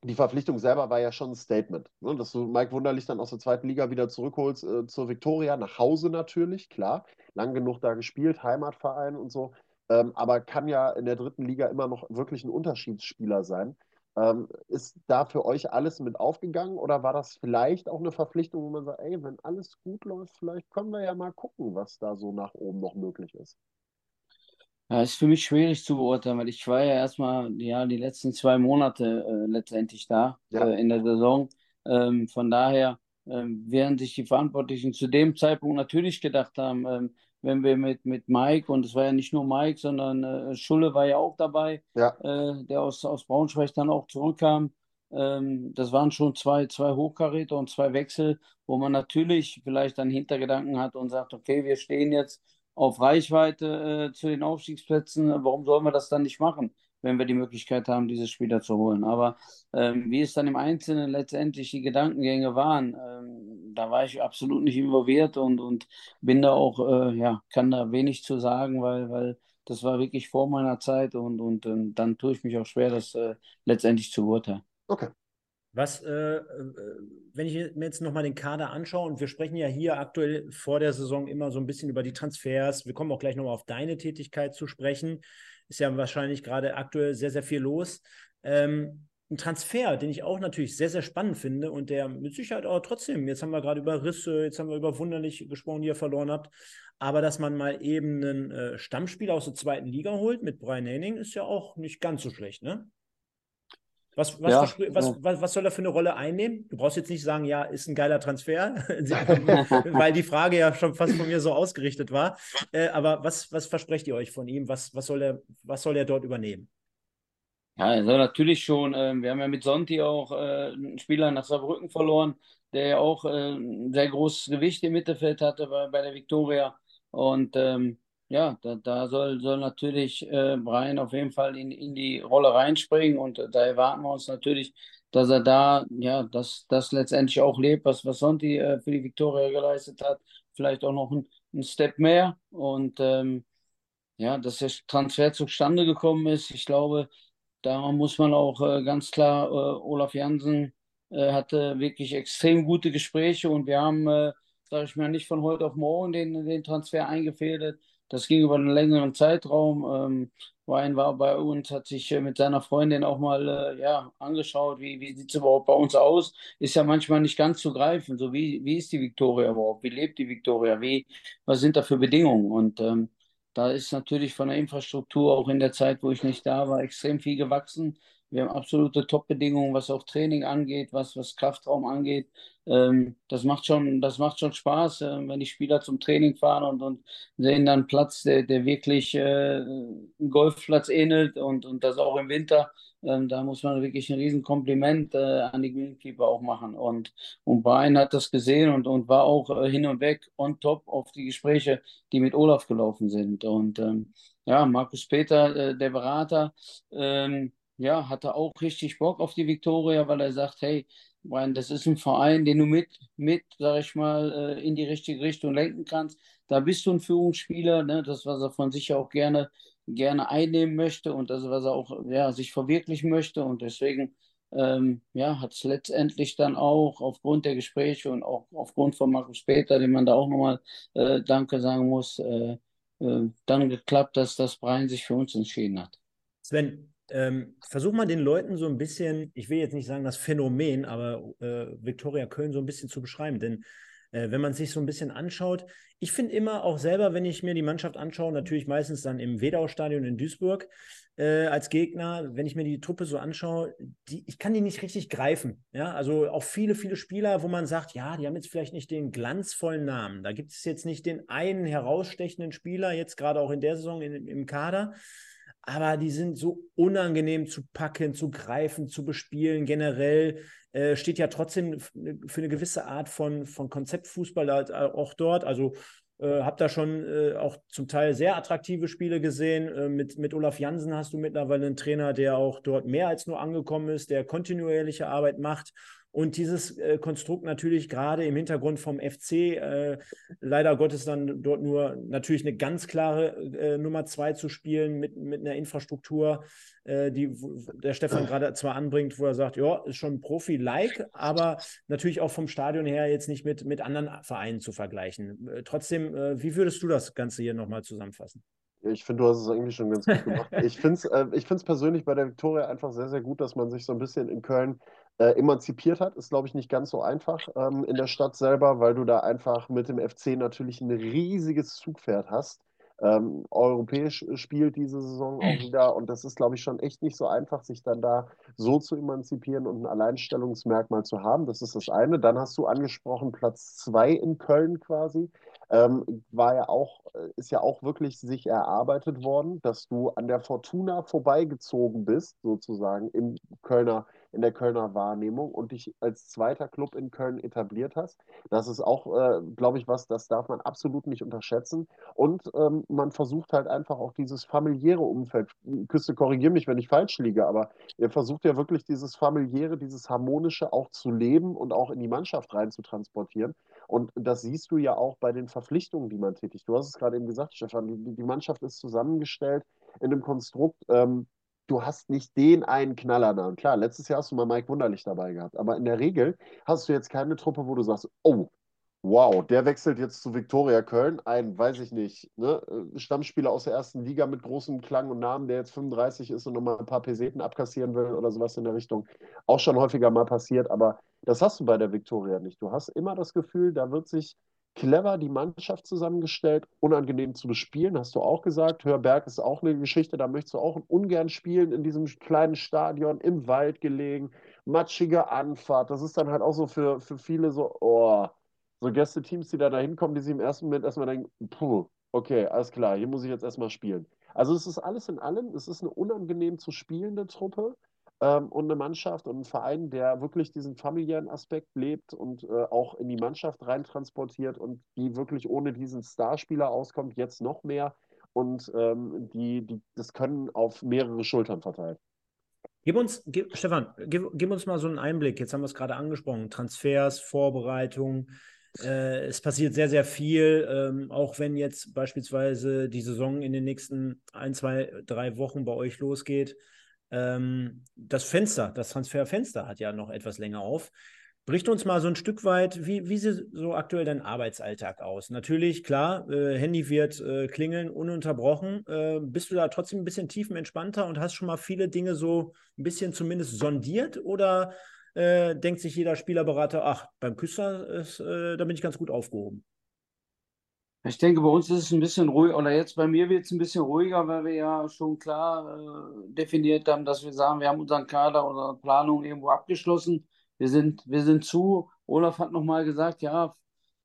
die Verpflichtung selber war ja schon ein Statement, ne? dass du Mike Wunderlich dann aus der zweiten Liga wieder zurückholst äh, zur Viktoria, nach Hause natürlich, klar, lang genug da gespielt, Heimatverein und so, ähm, aber kann ja in der dritten Liga immer noch wirklich ein Unterschiedsspieler sein. Ähm, ist da für euch alles mit aufgegangen oder war das vielleicht auch eine Verpflichtung, wo man sagt, ey, wenn alles gut läuft, vielleicht können wir ja mal gucken, was da so nach oben noch möglich ist? Ja, ist für mich schwierig zu beurteilen, weil ich war ja erstmal ja, die letzten zwei Monate äh, letztendlich da Ja. äh, in der Saison. Ähm, von daher ähm, werden sich die Verantwortlichen zu dem Zeitpunkt natürlich gedacht haben, ähm, wenn wir mit, mit Mike, und es war ja nicht nur Mike, sondern äh, Schulle war ja auch dabei, Ja, äh, der aus, aus Braunschweig dann auch zurückkam. Ähm, das waren schon zwei, zwei Hochkaräter und zwei Wechsel, wo man natürlich vielleicht dann Hintergedanken hat und sagt, okay, wir stehen jetzt auf Reichweite äh, zu den Aufstiegsplätzen. Warum sollen wir das dann nicht machen, wenn wir die Möglichkeit haben, diese Spieler zu holen? Aber ähm, wie es dann im Einzelnen letztendlich die Gedankengänge waren, ähm, da war ich absolut nicht involviert und, und bin da auch, äh, ja, kann da wenig zu sagen, weil, weil das war wirklich vor meiner Zeit und, und ähm, dann tue ich mich auch schwer, das äh, letztendlich zu beurteilen. okay. Was, äh, äh, wenn ich mir jetzt nochmal den Kader anschaue, und wir sprechen ja hier aktuell vor der Saison immer so ein bisschen über die Transfers, wir kommen auch gleich nochmal auf deine Tätigkeit zu sprechen, ist ja wahrscheinlich gerade aktuell sehr, sehr viel los. Ähm, ein Transfer, den ich auch natürlich sehr, sehr spannend finde und der mit Sicherheit auch trotzdem, jetzt haben wir gerade über Risse, jetzt haben wir über Wunderlich gesprochen, die ihr verloren habt, aber dass man mal eben einen äh, Stammspieler aus der zweiten Liga holt mit Brian Henning, ist ja auch nicht ganz so schlecht, ne? Was, was, Ja, was, ja. was, was soll er für eine Rolle einnehmen? Du brauchst jetzt nicht sagen, ja, ist ein geiler Transfer, weil die Frage ja schon fast von mir so ausgerichtet war. Äh, aber was, was versprecht ihr euch von ihm? Was, was, soll er, was soll er dort übernehmen? Ja, also natürlich schon. Ähm, wir haben ja mit Sonti auch äh, einen Spieler nach Saarbrücken verloren, der ja auch äh, ein sehr großes Gewicht im Mittelfeld hatte bei, der Viktoria. Und ähm, ja, da, da soll, soll natürlich äh, Brian auf jeden Fall in, in die Rolle reinspringen. Und äh, da erwarten wir uns natürlich, dass er da ja das, das letztendlich auch lebt, was, was Sonti für die Viktoria geleistet hat. Vielleicht auch noch ein, ein Step mehr. Und ähm, ja, dass der Transfer zustande gekommen ist, ich glaube, da muss man auch äh, ganz klar, äh, Olaf Jansen äh, hatte wirklich extrem gute Gespräche und wir haben, äh, sage ich mal, nicht von heute auf morgen den, den Transfer eingefädelt. Das ging über einen längeren Zeitraum. Ähm, Ryan war bei uns, hat sich äh, mit seiner Freundin auch mal äh, ja, angeschaut, wie, wie sieht es überhaupt bei uns aus. Ist ja manchmal nicht ganz zu greifen. So wie, wie ist die Viktoria überhaupt? Wie lebt die Viktoria? Wie, was sind da für Bedingungen? Und ähm, da ist natürlich von der Infrastruktur auch in der Zeit, wo ich nicht da war, extrem viel gewachsen. Wir haben absolute Top-Bedingungen, was auch Training angeht, was, was Kraftraum angeht. Ähm, das macht schon, das macht schon Spaß, äh, wenn die Spieler zum Training fahren und, und sehen dann einen Platz, der, der wirklich äh, einem Golfplatz ähnelt und, und das auch im Winter. Ähm, da muss man wirklich ein Riesenkompliment äh, an die Greenkeeper auch machen. Und, und Brian hat das gesehen und, und war auch äh, hin und weg on top auf die Gespräche, die mit Olaf gelaufen sind. Und ähm, ja, Markus Peter, äh, der Berater, ähm, ja, hatte auch richtig Bock auf die Viktoria, weil er sagt, hey, Brian, das ist ein Verein, den du mit, mit, sag ich mal, äh, in die richtige Richtung lenken kannst. Da bist du ein Führungsspieler, ne? Das, was er von sich auch gerne, gerne einnehmen möchte und das, was er auch, ja, sich verwirklichen möchte. Und deswegen, ähm, ja, hat es letztendlich dann auch aufgrund der Gespräche und auch aufgrund von Markus Peter, dem man da auch nochmal äh, Danke sagen muss, äh, äh, dann geklappt, dass das Brian sich für uns entschieden hat. Sven, ähm, versuch mal den Leuten so ein bisschen, ich will jetzt nicht sagen das Phänomen, aber äh, Viktoria Köln so ein bisschen zu beschreiben. Denn äh, wenn man sich so ein bisschen anschaut, ich finde immer auch selber, wenn ich mir die Mannschaft anschaue, natürlich meistens dann im Wedau-Stadion in Duisburg äh, als Gegner, wenn ich mir die Truppe so anschaue, die, ich kann die nicht richtig greifen. Ja, also auch viele, viele Spieler, wo man sagt, ja, die haben jetzt vielleicht nicht den glanzvollen Namen. Da gibt es jetzt nicht den einen herausstechenden Spieler, jetzt gerade auch in der Saison in, im Kader aber die sind so unangenehm zu packen, zu greifen, zu bespielen. Generell äh, steht ja trotzdem für eine gewisse Art von, von Konzeptfußball halt auch dort. Also äh, habe da schon äh, auch zum Teil sehr attraktive Spiele gesehen. Äh, mit, mit Olaf Jansen hast du mittlerweile einen Trainer, der auch dort mehr als nur angekommen ist, der kontinuierliche Arbeit macht. Und dieses äh, Konstrukt natürlich gerade im Hintergrund vom FC, äh, leider Gottes dann dort nur natürlich eine ganz klare äh, Nummer zwei zu spielen mit, mit einer Infrastruktur, äh, die der Stefan gerade zwar anbringt, wo er sagt, ja, ist schon Profi-like, aber natürlich auch vom Stadion her jetzt nicht mit, mit anderen Vereinen zu vergleichen. Äh, trotzdem, äh, wie würdest du das Ganze hier nochmal zusammenfassen? Ich finde, du hast es irgendwie schon ganz gut gemacht. Ich finde es äh, ich find's persönlich bei der Viktoria einfach sehr, sehr gut, dass man sich so ein bisschen in Köln äh, emanzipiert hat. Ist, glaube ich, nicht ganz so einfach ähm, in der Stadt selber, weil du da einfach mit dem FC natürlich ein riesiges Zugpferd hast. ähm, europäisch spielt diese Saison auch wieder. Und das ist, glaube ich, schon echt nicht so einfach, sich dann da so zu emanzipieren und ein Alleinstellungsmerkmal zu haben. Das ist das eine. Dann hast du angesprochen, Platz zwei in Köln quasi. Ähm, war ja auch, ist ja auch wirklich sich erarbeitet worden, dass du an der Fortuna vorbeigezogen bist, sozusagen im Kölner in der Kölner Wahrnehmung und dich als zweiter Club in Köln etabliert hast. Das ist auch, äh, glaube ich, was, das darf man absolut nicht unterschätzen. Und ähm, man versucht halt einfach auch dieses familiäre Umfeld, Küste, korrigiere mich, wenn ich falsch liege, aber ihr versucht ja wirklich dieses familiäre, dieses harmonische auch zu leben und auch in die Mannschaft rein zu transportieren. Und das siehst du ja auch bei den Verpflichtungen, die man tätigt. Du hast es gerade eben gesagt, Stefan, die, die Mannschaft ist zusammengestellt in einem Konstrukt, ähm, du hast nicht den einen Knaller da. Und klar, letztes Jahr hast du mal Mike Wunderlich dabei gehabt. Aber in der Regel hast du jetzt keine Truppe, wo du sagst, oh, wow, der wechselt jetzt zu Viktoria Köln. Ein, weiß ich nicht, ne? Stammspieler aus der ersten Liga mit großem Klang und Namen, der jetzt 35 ist und nochmal ein paar Peseten abkassieren will oder sowas in der Richtung. Auch schon häufiger mal passiert, aber das hast du bei der Viktoria nicht. Du hast immer das Gefühl, da wird sich clever die Mannschaft zusammengestellt, unangenehm zu bespielen, hast du auch gesagt. Hörberg ist auch eine Geschichte, da möchtest du auch ungern spielen in diesem kleinen Stadion, im Wald gelegen, matschige Anfahrt. Das ist dann halt auch so für, für viele so, oh, so Gästeteams, die da hinkommen, die sich im ersten Moment erstmal denken, puh, okay, alles klar, hier muss ich jetzt erstmal spielen. Also es ist alles in allem, es ist eine unangenehm zu spielende Truppe ähm, und eine Mannschaft und ein Verein, der wirklich diesen familiären Aspekt lebt und äh, auch in die Mannschaft reintransportiert und die wirklich ohne diesen Starspieler auskommt, jetzt noch mehr und ähm, die, die das Können auf mehrere Schultern verteilt. Gib uns, gib, Stefan, gib, gib, uns mal so einen Einblick. Jetzt haben wir es gerade angesprochen: Transfers, Vorbereitung. Äh, es passiert sehr, sehr viel, ähm, auch wenn jetzt beispielsweise die Saison in den nächsten ein, zwei, drei Wochen bei euch losgeht. Ähm, das Fenster, das Transferfenster hat ja noch etwas länger auf. Bericht uns mal so ein Stück weit, wie, wie sieht so aktuell dein Arbeitsalltag aus? Natürlich, klar, äh, Handy wird äh, klingeln, ununterbrochen. Äh, bist du da trotzdem ein bisschen tiefenentspannter und hast schon mal viele Dinge so ein bisschen zumindest sondiert? Oder äh, denkt sich jeder Spielerberater, ach, beim Küster ist, äh, da bin ich ganz gut aufgehoben? Ich denke, bei uns ist es ein bisschen ruhig, oder jetzt bei mir wird es ein bisschen ruhiger, weil wir ja schon klar äh, definiert haben, dass wir sagen, wir haben unseren Kader, unsere Planung irgendwo abgeschlossen. Wir sind, wir sind zu. Olaf hat nochmal gesagt, ja,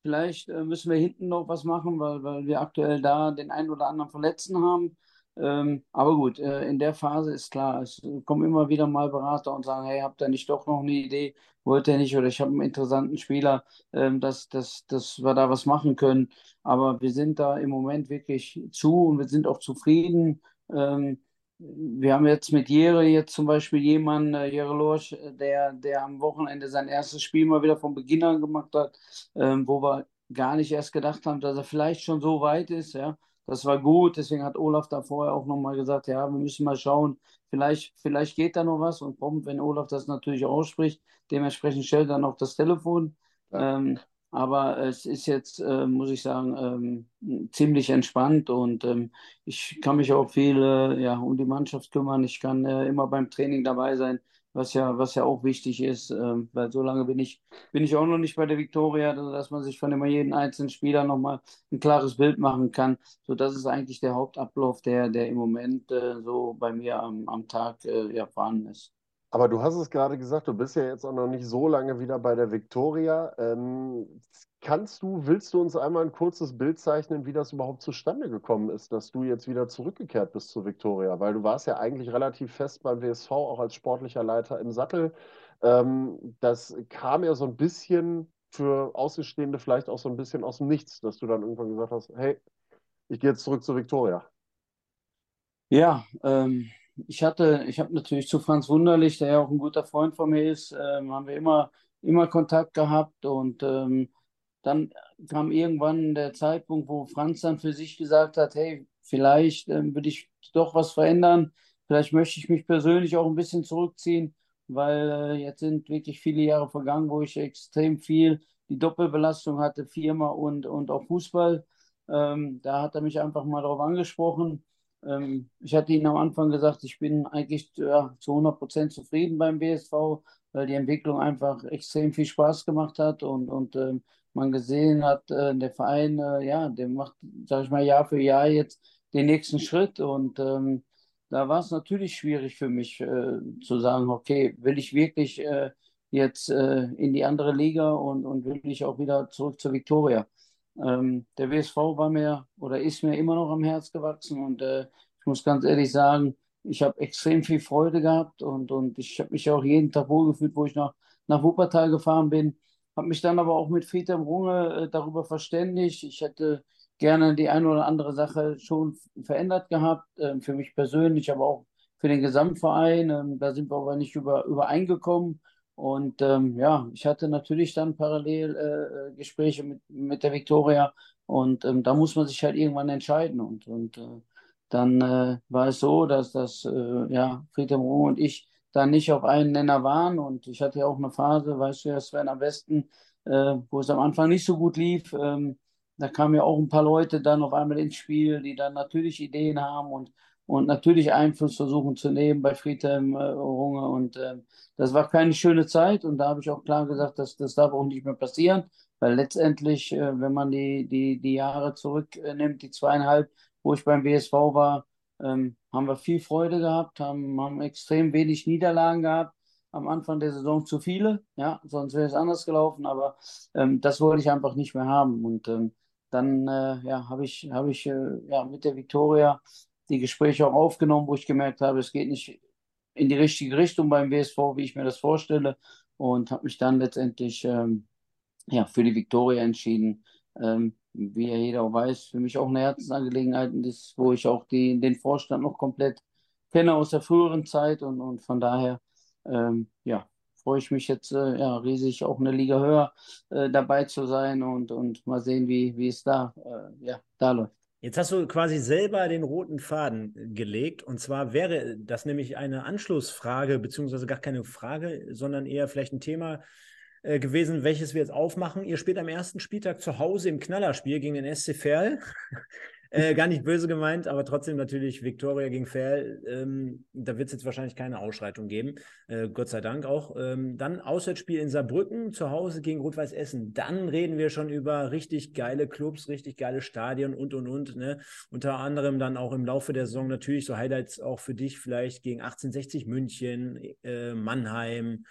vielleicht äh, müssen wir hinten noch was machen, weil, weil wir aktuell da den einen oder anderen Verletzten haben. Ähm, aber gut, äh, in der Phase ist klar, es kommen immer wieder mal Berater und sagen, hey, habt ihr nicht doch noch eine Idee? Wollt ihr nicht? Oder ich habe einen interessanten Spieler, ähm, dass, dass, dass wir da was machen können. Aber wir sind da im Moment wirklich zu und wir sind auch zufrieden. Ähm, wir haben jetzt mit Jere jetzt zum Beispiel jemanden, äh, Jere Lorsch, äh, der, der am Wochenende sein erstes Spiel mal wieder von Beginn an gemacht hat, ähm, wo wir gar nicht erst gedacht haben, dass er vielleicht schon so weit ist, ja. Das war gut, deswegen hat Olaf da vorher auch nochmal gesagt, ja, wir müssen mal schauen, vielleicht, vielleicht geht da noch was und prompt, wenn Olaf das natürlich ausspricht, dementsprechend stellt er noch das Telefon. Ja. Ähm, aber es ist jetzt, äh, muss ich sagen, ähm, ziemlich entspannt und ähm, ich kann mich auch viel äh, ja, um die Mannschaft kümmern. Ich kann äh, immer beim Training dabei sein was ja, was ja auch wichtig ist, ähm, weil so lange bin ich, bin ich auch noch nicht bei der Viktoria, dass man sich von immer jeden einzelnen Spieler nochmal ein klares Bild machen kann. So, das ist eigentlich der Hauptablauf, der, der im Moment äh, so bei mir am, am Tag äh, ja, vorhanden ist. Aber du hast es gerade gesagt, du bist ja jetzt auch noch nicht so lange wieder bei der Viktoria. Ähm, kannst du, willst du uns einmal ein kurzes Bild zeichnen, wie das überhaupt zustande gekommen ist, dass du jetzt wieder zurückgekehrt bist zu Viktoria? Weil du warst ja eigentlich relativ fest beim WSV, auch als sportlicher Leiter im Sattel. Ähm, das kam ja so ein bisschen für Außenstehende vielleicht auch so ein bisschen aus dem Nichts, dass du dann irgendwann gesagt hast, hey, ich gehe jetzt zurück zu Viktoria. Ja, ähm, ich hatte, ich habe natürlich zu Franz Wunderlich, der ja auch ein guter Freund von mir ist, ähm, haben wir immer, immer Kontakt gehabt und ähm, dann kam irgendwann der Zeitpunkt, wo Franz dann für sich gesagt hat, hey, vielleicht ähm, würde ich doch was verändern, vielleicht möchte ich mich persönlich auch ein bisschen zurückziehen, weil äh, jetzt sind wirklich viele Jahre vergangen, wo ich extrem viel die Doppelbelastung hatte, Firma und, und auch Fußball. Ähm, da hat er mich einfach mal darauf angesprochen ähm, ich hatte Ihnen am Anfang gesagt, ich bin eigentlich ja, zu 100 Prozent zufrieden beim BSV, weil die Entwicklung einfach extrem viel Spaß gemacht hat und, und ähm, man gesehen hat, äh, der Verein, äh, ja, der macht, sag ich mal, Jahr für Jahr jetzt den nächsten Schritt und ähm, da war es natürlich schwierig für mich äh, zu sagen, okay, will ich wirklich äh, jetzt äh, in die andere Liga und, und will ich auch wieder zurück zur Viktoria. Ähm, der WSV war mir oder ist mir immer noch am Herz gewachsen und äh, ich muss ganz ehrlich sagen, ich habe extrem viel Freude gehabt und, und ich habe mich auch jeden Tag wohlgefühlt, wo ich nach, nach Wuppertal gefahren bin. Habe mich dann aber auch mit Friedhelm Runge äh, darüber verständigt. Ich hätte gerne die eine oder andere Sache schon verändert gehabt, äh, für mich persönlich, aber auch für den Gesamtverein. Ähm, da sind wir aber nicht über, übereingekommen. Und ähm, ja, ich hatte natürlich dann parallel äh, äh, Gespräche mit, mit der Viktoria und ähm, da muss man sich halt irgendwann entscheiden. Und, und äh, dann äh, war es so, dass das, äh, ja, Friedhelm Roh und ich da nicht auf einen Nenner waren. Und ich hatte ja auch eine Phase, weißt du ja, Sven am besten, äh, wo es am Anfang nicht so gut lief. Ähm, da kamen ja auch ein paar Leute dann auf einmal ins Spiel, die dann natürlich Ideen haben und und natürlich Einfluss versuchen zu nehmen bei Friedhelm äh, Runge. Und äh, das war keine schöne Zeit. Und da habe ich auch klar gesagt, dass das darf auch nicht mehr passieren, weil letztendlich, äh, wenn man die, die, die Jahre zurücknimmt, die zweieinhalb, wo ich beim WSV war, ähm, haben wir viel Freude gehabt, haben, haben extrem wenig Niederlagen gehabt. Am Anfang der Saison zu viele, ja, sonst wäre es anders gelaufen, aber ähm, das wollte ich einfach nicht mehr haben. Und ähm, dann äh, ja, habe ich, hab ich äh, ja, mit der Viktoria die Gespräche auch aufgenommen, wo ich gemerkt habe, es geht nicht in die richtige Richtung beim WSV, wie ich mir das vorstelle. Und habe mich dann letztendlich ähm, ja, für die Viktoria entschieden. Ähm, wie ja jeder weiß, für mich auch eine Herzensangelegenheit ist, wo ich auch die, den Vorstand noch komplett kenne aus der früheren Zeit. Und, und von daher, ähm, ja, freue ich mich jetzt äh, ja, riesig, auch eine Liga höher äh, dabei zu sein und, und mal sehen, wie, wie es da, äh, ja, da läuft. Jetzt hast du quasi selber den roten Faden gelegt. Und zwar wäre das nämlich eine Anschlussfrage, beziehungsweise gar keine Frage, sondern eher vielleicht ein Thema äh, gewesen, welches wir jetzt aufmachen. Ihr spielt am ersten Spieltag zu Hause im Knallerspiel gegen den SC Verl. Äh, gar nicht böse gemeint, aber trotzdem natürlich Viktoria gegen Fair. Ähm, da wird es jetzt wahrscheinlich keine Ausschreitung geben. Äh, Gott sei Dank auch. Ähm, dann Auswärtsspiel in Saarbrücken, zu Hause gegen Rot-Weiß Essen. Dann reden wir schon über richtig geile Clubs, richtig geile Stadien und und und. Ne? Unter anderem dann auch im Laufe der Saison natürlich so Highlights auch für dich vielleicht gegen 1860 München, äh, Mannheim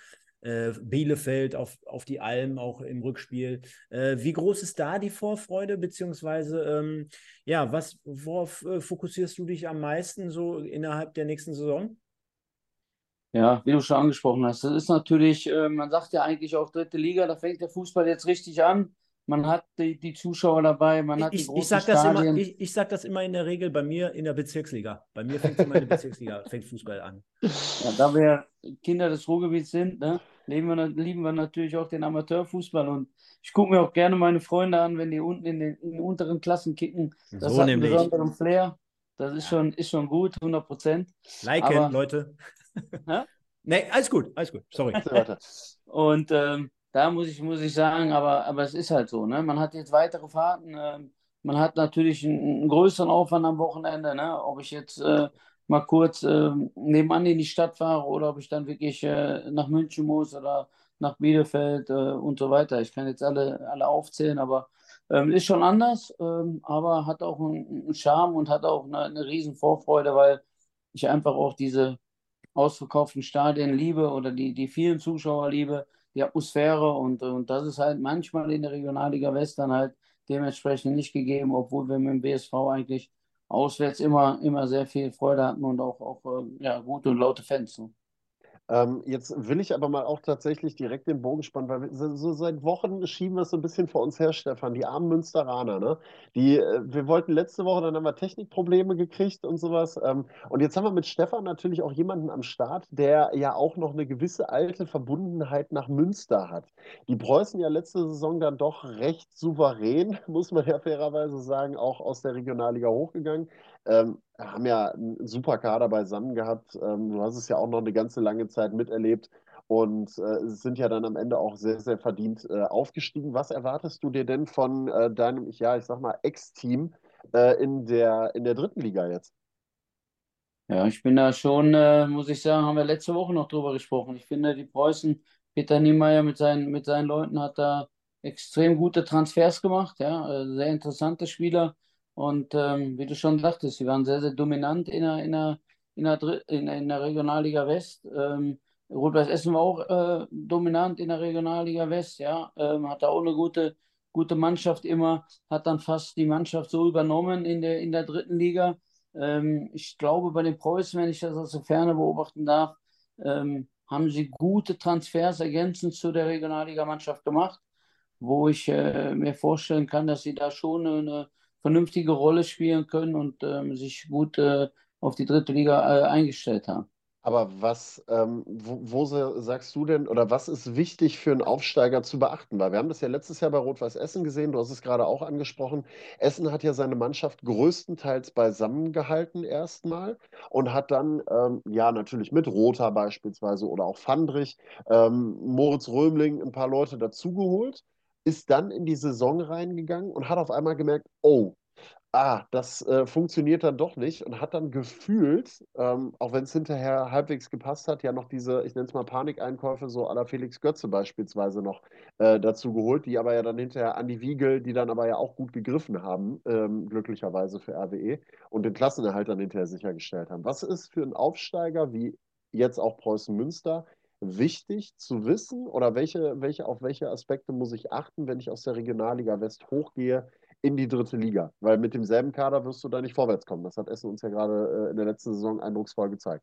äh, Bielefeld auf, auf die Alm auch im Rückspiel. Äh, wie groß ist da die Vorfreude, beziehungsweise ähm, ja, was, worauf äh, fokussierst du dich am meisten so innerhalb der nächsten Saison? Ja, wie du schon angesprochen hast, das ist natürlich, äh, man sagt ja eigentlich auch dritte Liga, da fängt der Fußball jetzt richtig an. Man hat die, die Zuschauer dabei, man hat ich, die großen ich sag Stadien. Das immer, ich, ich sage das immer in der Regel bei mir in der Bezirksliga. Bei mir fängt es immer in der Bezirksliga, fängt Fußball an. Ja, da wir Kinder des Ruhrgebiets sind, ne, lieben, wir, lieben wir natürlich auch den Amateurfußball. Und ich gucke mir auch gerne meine Freunde an, wenn die unten in den, in den unteren Klassen kicken. Das So hat einen nämlich. besonderen Flair. Das ist schon, ist schon gut, 100 Prozent. Liken, Aber- Leute. Hä? nee, alles gut, alles gut. Sorry. Und ähm, da muss ich, muss ich sagen, aber, aber es ist halt so, ne? Man hat jetzt weitere Fahrten, ähm, man hat natürlich einen, einen größeren Aufwand am Wochenende, ne? Ob ich jetzt äh, mal kurz ähm, nebenan in die Stadt fahre oder ob ich dann wirklich äh, nach München muss oder nach Bielefeld äh, und so weiter. Ich kann jetzt alle, alle aufzählen, aber ähm, ist schon anders, ähm, aber hat auch einen, Charme und hat auch eine, eine riesen Vorfreude, weil ich einfach auch diese ausverkauften Stadien liebe oder die, die vielen Zuschauer liebe, die Atmosphäre und, und das ist halt manchmal in der Regionalliga West dann halt dementsprechend nicht gegeben, obwohl wir mit dem BSV eigentlich auswärts immer, immer sehr viel Freude hatten und auch, auch äh, ja, gute und laute Fans. Ne? Ähm, jetzt will ich aber mal auch tatsächlich direkt den Bogen spannen, weil wir, so, seit Wochen schieben wir es so ein bisschen vor uns her, Stefan, die armen Münsteraner, ne? Die, äh, wir wollten letzte Woche, dann haben wir Technikprobleme gekriegt und sowas. Ähm, und jetzt haben wir mit Stefan natürlich auch jemanden am Start, der ja auch noch eine gewisse alte Verbundenheit nach Münster hat. Die Preußen ja letzte Saison dann doch recht souverän, muss man ja fairerweise sagen, auch aus der Regionalliga hochgegangen. Ähm, haben ja einen super Kader beisammen gehabt. Ähm, du hast es ja auch noch eine ganze lange Zeit miterlebt und äh, sind ja dann am Ende auch sehr, sehr verdient äh, aufgestiegen. Was erwartest du dir denn von äh, deinem, ja, ich sag mal, Ex-Team äh, in der, in der dritten Liga jetzt? Ja, ich bin da schon, äh, muss ich sagen, haben wir letzte Woche noch drüber gesprochen. Ich finde, die Preußen, Peter Niemeyer mit seinen, mit seinen Leuten hat da extrem gute Transfers gemacht, ja, äh, sehr interessante Spieler. Und ähm, wie du schon sagtest, sie waren sehr, sehr dominant in der, in der, in der, in, in der Regionalliga West. Ähm, Rot-Weiß Essen war auch äh, dominant in der Regionalliga West, ja, ähm, hatte auch eine gute, gute Mannschaft immer, hat dann fast die Mannschaft so übernommen in der, in der dritten Liga. Ähm, ich glaube, bei den Preußen, wenn ich das aus der Ferne beobachten darf, ähm, haben sie gute Transfers ergänzend zu der Regionalligamannschaft gemacht, wo ich äh, mir vorstellen kann, dass sie da schon eine vernünftige Rolle spielen können und ähm, sich gut äh, auf die dritte Liga äh, eingestellt haben. Aber was, ähm, wo, wo, sagst du denn, oder was ist wichtig für einen Aufsteiger zu beachten? Weil wir haben das ja letztes Jahr bei Rot-Weiß Essen gesehen, du hast es gerade auch angesprochen. Essen hat ja seine Mannschaft größtenteils beisammengehalten erstmal und hat dann, ähm, ja, natürlich mit Rother beispielsweise oder auch Fandrich, ähm, Moritz Römling, ein paar Leute dazugeholt, ist dann in die Saison reingegangen und hat auf einmal gemerkt, oh, ah, das äh, funktioniert dann doch nicht und hat dann gefühlt, ähm, auch wenn es hinterher halbwegs gepasst hat, ja noch diese, ich nenne es mal Panikeinkäufe, so la Felix Götze beispielsweise noch äh, dazu geholt, die aber ja dann hinterher an die Wiegel, die dann aber ja auch gut gegriffen haben, ähm, glücklicherweise für RWE und den Klassenerhalt dann hinterher sichergestellt haben. Was ist für einen Aufsteiger wie jetzt auch Preußen Münster wichtig zu wissen oder welche, welche, auf welche Aspekte muss ich achten, wenn ich aus der Regionalliga West hochgehe? in die dritte Liga. Weil mit demselben Kader wirst du da nicht vorwärts kommen. Das hat Essen uns ja gerade äh, in der letzten Saison eindrucksvoll gezeigt.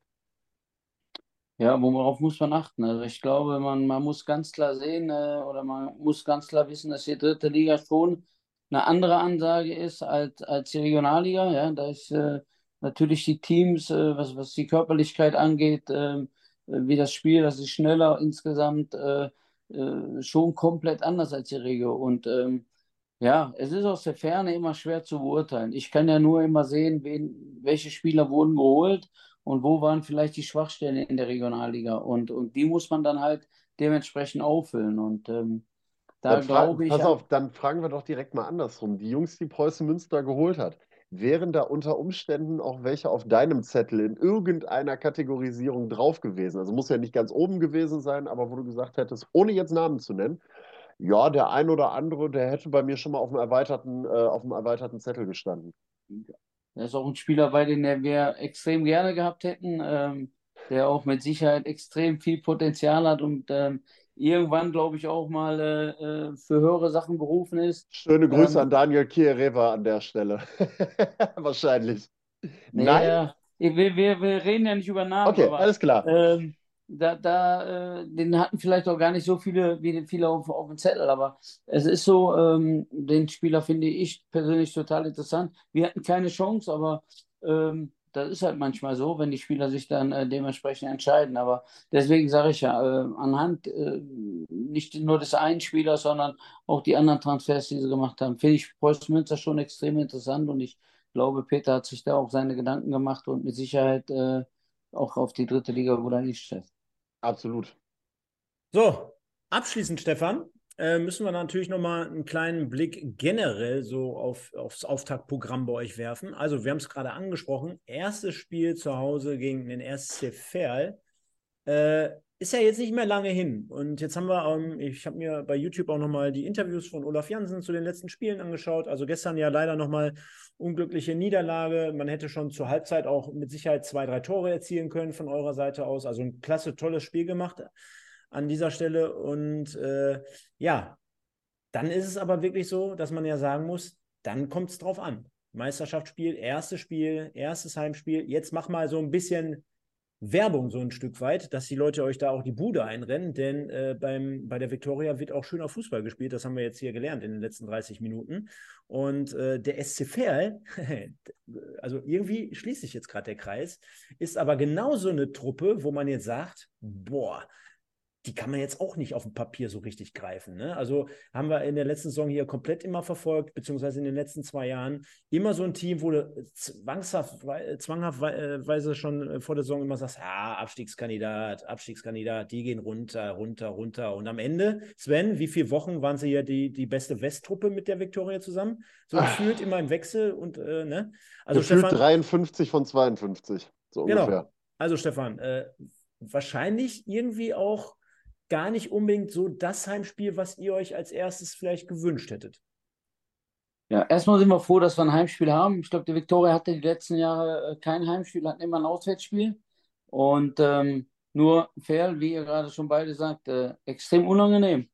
Ja, worauf muss man achten? Also ich glaube, man, man muss ganz klar sehen äh, oder man muss ganz klar wissen, dass die dritte Liga schon eine andere Ansage ist als, als die Regionalliga. Ja, da ist äh, natürlich die Teams, äh, was, was die Körperlichkeit angeht, äh, wie das Spiel, das ist schneller insgesamt äh, schon komplett anders als die Regio. Und ähm, ja, es ist aus der Ferne immer schwer zu beurteilen. Ich kann ja nur immer sehen, wen, welche Spieler wurden geholt und wo waren vielleicht die Schwachstellen in der Regionalliga. Und, und die muss man dann halt dementsprechend auffüllen. Und ähm, da glaube ich. Pass auf, dann fragen wir doch direkt mal andersrum. Die Jungs, die Preußen Münster geholt hat, wären da unter Umständen auch welche auf deinem Zettel in irgendeiner Kategorisierung drauf gewesen? Also muss ja nicht ganz oben gewesen sein, aber wo du gesagt hättest, ohne jetzt Namen zu nennen, ja, der ein oder andere, der hätte bei mir schon mal auf dem erweiterten, äh, auf dem erweiterten Zettel gestanden. Da ist auch ein Spieler bei, den wir extrem gerne gehabt hätten, ähm, der auch mit Sicherheit extrem viel Potenzial hat und ähm, irgendwann, glaube ich, auch mal äh, äh, für höhere Sachen berufen ist. Schöne Grüße ähm, an Daniel Kiereva an der Stelle. Wahrscheinlich. Nee, Nein. Wir, wir, wir reden ja nicht über Namen. Okay, aber, alles klar. Ähm, da, da äh, den hatten vielleicht auch gar nicht so viele wie viele auf, auf dem Zettel, aber es ist so, ähm, den Spieler finde ich persönlich total interessant. Wir hatten keine Chance, aber ähm, das ist halt manchmal so, wenn die Spieler sich dann äh, dementsprechend entscheiden. Aber deswegen sage ich ja, äh, anhand äh, nicht nur des einen Spielers, sondern auch die anderen Transfers, die sie gemacht haben, finde ich Preußen Münster schon extrem interessant und ich glaube, Peter hat sich da auch seine Gedanken gemacht und mit Sicherheit äh, auch auf die dritte Liga gut eingestellt. Absolut. So, abschließend, Stefan, äh, müssen wir natürlich nochmal einen kleinen Blick generell so auf, aufs Auftaktprogramm bei euch werfen. Also, wir haben es gerade angesprochen. Erstes Spiel zu Hause gegen den SC Verl. Äh, ist ja jetzt nicht mehr lange hin. Und jetzt haben wir, ähm, ich habe mir bei YouTube auch nochmal die Interviews von Olaf Jansen zu den letzten Spielen angeschaut. Also gestern ja leider nochmal unglückliche Niederlage. Man hätte schon zur Halbzeit auch mit Sicherheit zwei, drei Tore erzielen können von eurer Seite aus. Also ein klasse, tolles Spiel gemacht an dieser Stelle. Und äh, ja, dann ist es aber wirklich so, dass man ja sagen muss, dann kommt es drauf an. Meisterschaftsspiel, erstes Spiel, erstes Heimspiel. Jetzt mach mal so ein bisschen Werbung so ein Stück weit, dass die Leute euch da auch die Bude einrennen, denn äh, beim, bei der Viktoria wird auch schöner Fußball gespielt. Das haben wir jetzt hier gelernt in den letzten 30 Minuten. Und äh, der SC Verl, also irgendwie schließt sich jetzt gerade der Kreis, ist aber genauso eine Truppe, wo man jetzt sagt, boah, die kann man jetzt auch nicht auf dem Papier so richtig greifen. Ne? Also haben wir in der letzten Saison hier komplett immer verfolgt, beziehungsweise in den letzten zwei Jahren immer so ein Team, wo du zwangshaft, zwanghaftweise schon äh, vor der Saison immer sagst, ja, Abstiegskandidat, Abstiegskandidat, die gehen runter, runter, runter. Und am Ende, Sven, wie viele Wochen waren sie hier die, die beste Westtruppe mit der Viktoria zusammen? So Ach. gefühlt immer im Wechsel und, äh, ne? Also gefühlt Stefan, 53 von 52, so genau. ungefähr. Also Stefan, äh, wahrscheinlich irgendwie auch gar nicht unbedingt so das Heimspiel, was ihr euch als erstes vielleicht gewünscht hättet. Ja, erstmal sind wir froh, dass wir ein Heimspiel haben. Ich glaube, die Viktoria hatte die letzten Jahre äh, kein Heimspiel, hatten immer ein Auswärtsspiel. Und ähm, nur Ferl, wie ihr gerade schon beide sagt, äh, extrem unangenehm.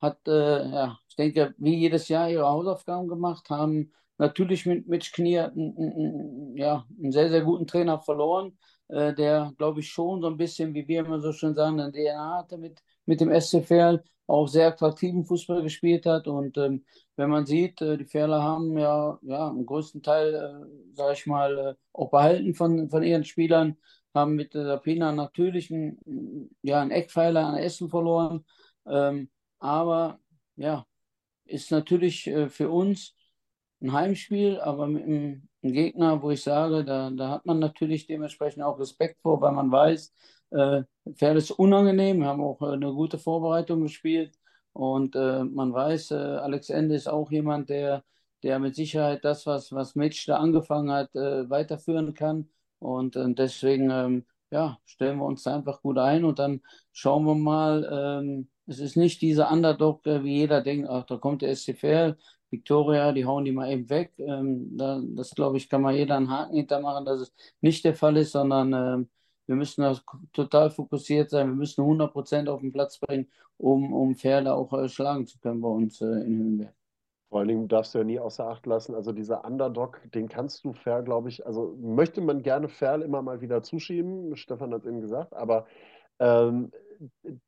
Hat, äh, ja, ich denke, wie jedes Jahr ihre Hausaufgaben gemacht, haben natürlich mit Mitch Knie einen, ja, einen sehr, sehr guten Trainer verloren, äh, der, glaube ich, schon so ein bisschen, wie wir immer so schön sagen, eine DNA hatte mit, mit dem SC Verl, auch sehr attraktiven Fußball gespielt hat. Und ähm, wenn man sieht, äh, die Ferler haben ja, ja einen größten Teil, äh, sage ich mal, äh, auch behalten von, von ihren Spielern, haben mit der Pina natürlich einen, ja, einen Eckpfeiler an Essen verloren. Ähm, aber ja, ist natürlich äh, für uns ein Heimspiel, aber mit einem, einem, Gegner, wo ich sage, da, da hat man natürlich dementsprechend auch Respekt vor, weil man weiß, äh, Pferd ist unangenehm. Wir haben auch äh, eine gute Vorbereitung gespielt und äh, man weiß, äh, Alex Ende ist auch jemand, der, der mit Sicherheit das, was, was Mitch da angefangen hat, äh, weiterführen kann. Und äh, deswegen ähm, ja, stellen wir uns da einfach gut ein und dann schauen wir mal. Ähm, es ist nicht dieser Underdog, wie jeder denkt, ach, da kommt der SCFL, Victoria, die hauen die mal eben weg. Ähm, da, das, glaube ich, kann mal jeder einen Haken hintermachen, dass es nicht der Fall ist, sondern ähm, wir müssen da total fokussiert sein. Wir müssen 100% auf den Platz bringen, um, um Pferde auch äh, schlagen zu können bei uns äh, in Höhenberg. Vor allen Dingen darfst du ja nie außer Acht lassen, also dieser Underdog, den kannst du Fair, glaube ich, also möchte man gerne Fair immer mal wieder zuschieben, Stefan hat es eben gesagt, aber ähm,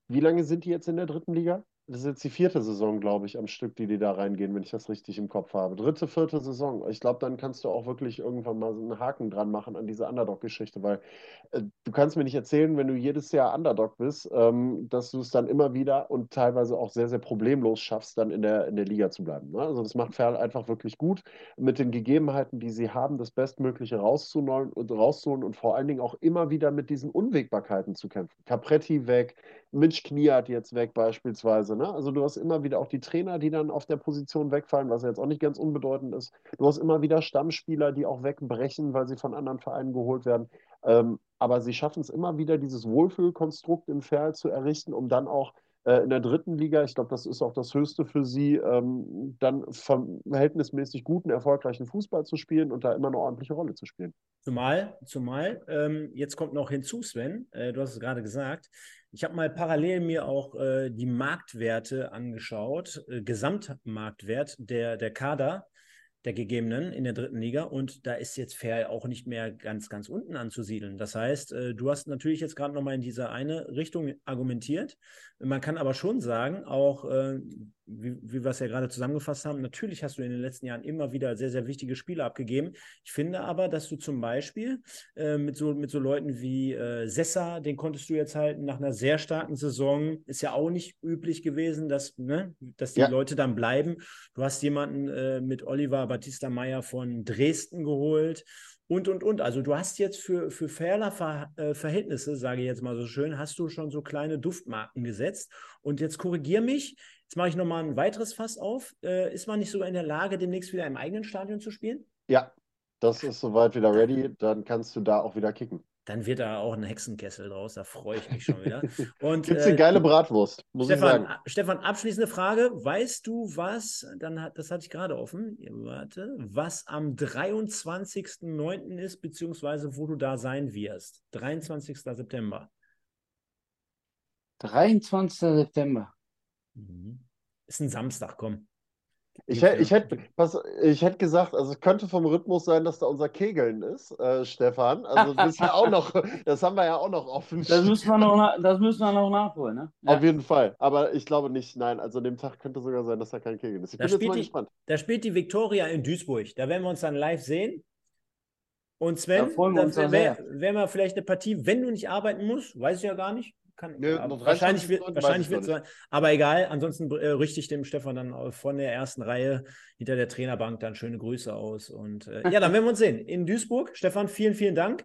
wie lange sind die jetzt in der dritten Liga? Das ist jetzt die vierte Saison, glaube ich, am Stück, die die da reingehen, wenn ich das richtig im Kopf habe. Dritte, vierte Saison. Ich glaube, dann kannst du auch wirklich irgendwann mal so einen Haken dran machen an diese Underdog-Geschichte, weil äh, du kannst mir nicht erzählen, wenn du jedes Jahr Underdog bist, ähm, dass du es dann immer wieder und teilweise auch sehr, sehr problemlos schaffst, dann in der, in der Liga zu bleiben. Ne? Also das macht Ferl einfach wirklich gut, mit den Gegebenheiten, die sie haben, das Bestmögliche rauszuholen und, rauszuholen und vor allen Dingen auch immer wieder mit diesen Unwägbarkeiten zu kämpfen. Capretti weg, Mitch Kniat jetzt weg beispielsweise. Ne? Also du hast immer wieder auch die Trainer, die dann auf der Position wegfallen, was jetzt auch nicht ganz unbedeutend ist. Du hast immer wieder Stammspieler, die auch wegbrechen, weil sie von anderen Vereinen geholt werden. Ähm, aber sie schaffen es immer wieder, dieses Wohlfühlkonstrukt im Ferl zu errichten, um dann auch äh, in der dritten Liga, ich glaube, das ist auch das Höchste für sie, ähm, dann verhältnismäßig guten, erfolgreichen Fußball zu spielen und da immer eine ordentliche Rolle zu spielen. Zumal, zumal, ähm, jetzt kommt noch hinzu, Sven, äh, du hast es gerade gesagt, ich habe mal parallel mir auch äh, die Marktwerte angeschaut, äh, Gesamtmarktwert der, der Kader der gegebenen in der dritten Liga und da ist jetzt Fair auch nicht mehr ganz, ganz unten anzusiedeln. Das heißt, äh, du hast natürlich jetzt gerade nochmal in diese eine Richtung argumentiert. Man kann aber schon sagen, auch äh, wie, wie wir es ja gerade zusammengefasst haben, natürlich hast du in den letzten Jahren immer wieder sehr, sehr wichtige Spiele abgegeben. Ich finde aber, dass du zum Beispiel äh, mit, so, mit so Leuten wie äh, Sessa, den konntest du jetzt halten nach einer sehr starken Saison, ist ja auch nicht üblich gewesen, dass, ne, dass die ja. Leute dann bleiben. Du hast jemanden äh, mit Oliver Battista Meyer von Dresden geholt und, und, und. Also du hast jetzt für, für Ferler Ver, äh, Verhältnisse, sage ich jetzt mal so schön, hast du schon so kleine Duftmarken gesetzt. Und jetzt korrigier mich, Jetzt mache ich nochmal ein weiteres Fass auf. Äh, ist man nicht sogar in der Lage, demnächst wieder im eigenen Stadion zu spielen? Ja, das ist soweit wieder ready. Dann kannst du da auch wieder kicken. Dann wird da auch ein Hexenkessel draus. Da freue ich mich schon wieder. Und Gibt's eine äh, geile Bratwurst, muss Stefan, ich sagen. Stefan, abschließende Frage. Weißt du, was, dann das hatte ich gerade offen, warte, was am 23.09. ist, beziehungsweise wo du da sein wirst? 23. September. 23. September. Mhm. Ist ein Samstag, komm. Ich, hätte, ich, hätte, was, ich hätte gesagt, also es könnte vom Rhythmus sein, dass da unser Kegeln ist, äh, Stefan. Also das, ja auch noch, das haben wir ja auch noch offen. Das müssen wir noch, das müssen wir noch nachholen, ne? Ja. Auf jeden Fall. Aber ich glaube nicht, nein. Also an dem Tag könnte sogar sein, dass da kein Kegeln ist. Ich da bin jetzt mal die, gespannt. Da spielt die Viktoria in Duisburg. Da werden wir uns dann live sehen. Und Sven, da wäre wär mal vielleicht eine Partie, wenn du nicht arbeiten musst, weiß ich ja gar nicht, kann, Nö, wahrscheinlich wird wahrscheinlich wird. Aber egal, ansonsten äh, richte ich dem Stefan dann von der ersten Reihe hinter der Trainerbank dann schöne Grüße aus. Und äh, ja, dann werden wir uns sehen in Duisburg. Stefan, vielen, vielen Dank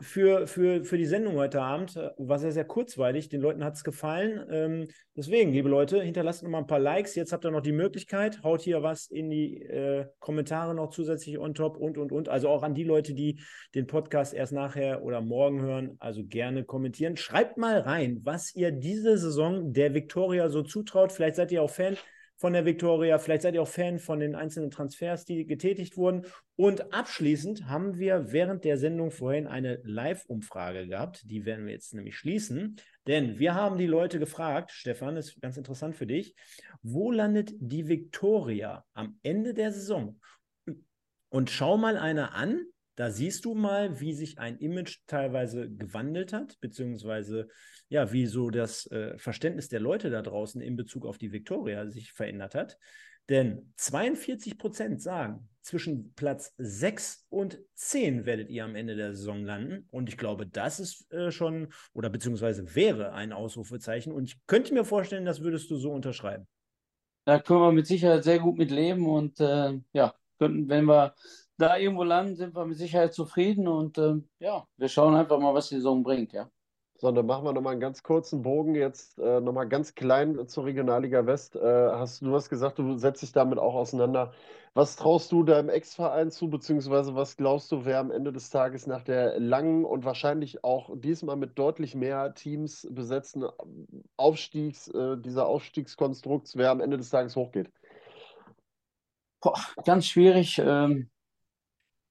für, für, für die Sendung heute Abend. War sehr, sehr kurzweilig. Den Leuten hat es gefallen. Ähm, deswegen, liebe Leute, hinterlasst noch mal ein paar Likes. Jetzt habt ihr noch die Möglichkeit. Haut hier was in die äh, Kommentare noch zusätzlich on top und, und, und. Also auch an die Leute, die den Podcast erst nachher oder morgen hören. Also gerne kommentieren. Schreibt mal rein, was ihr diese Saison der Viktoria so zutraut. Vielleicht seid ihr auch Fan von der Viktoria, vielleicht seid ihr auch Fan von den einzelnen Transfers, die getätigt wurden. Und abschließend haben wir während der Sendung vorhin eine Live-Umfrage gehabt. Die werden wir jetzt nämlich schließen. Denn wir haben die Leute gefragt, Stefan, ist ganz interessant für dich, wo landet die Viktoria am Ende der Saison? Und schau mal einer an, da siehst du mal, wie sich ein Image teilweise gewandelt hat, beziehungsweise ja, wie so das äh, Verständnis der Leute da draußen in Bezug auf die Victoria sich verändert hat. Denn 42 Prozent sagen, zwischen Platz 6 und 10 werdet ihr am Ende der Saison landen. Und ich glaube, das ist äh, schon oder beziehungsweise wäre ein Ausrufezeichen. Und ich könnte mir vorstellen, das würdest du so unterschreiben. Da können wir mit Sicherheit sehr gut mit leben und äh, ja, könnten, wenn wir da irgendwo landen, sind wir mit Sicherheit zufrieden und äh, ja, wir schauen einfach mal, was die Saison bringt, ja. So, dann machen wir nochmal einen ganz kurzen Bogen jetzt äh, nochmal ganz klein zur Regionalliga West. Äh, hast, du hast gesagt, du setzt dich damit auch auseinander. Was traust du deinem Ex-Verein zu, beziehungsweise was glaubst du, wer am Ende des Tages nach der langen und wahrscheinlich auch diesmal mit deutlich mehr Teams besetzten Aufstiegs, äh, dieser Aufstiegskonstrukts, wer am Ende des Tages hochgeht? Boah, ganz schwierig. Ähm,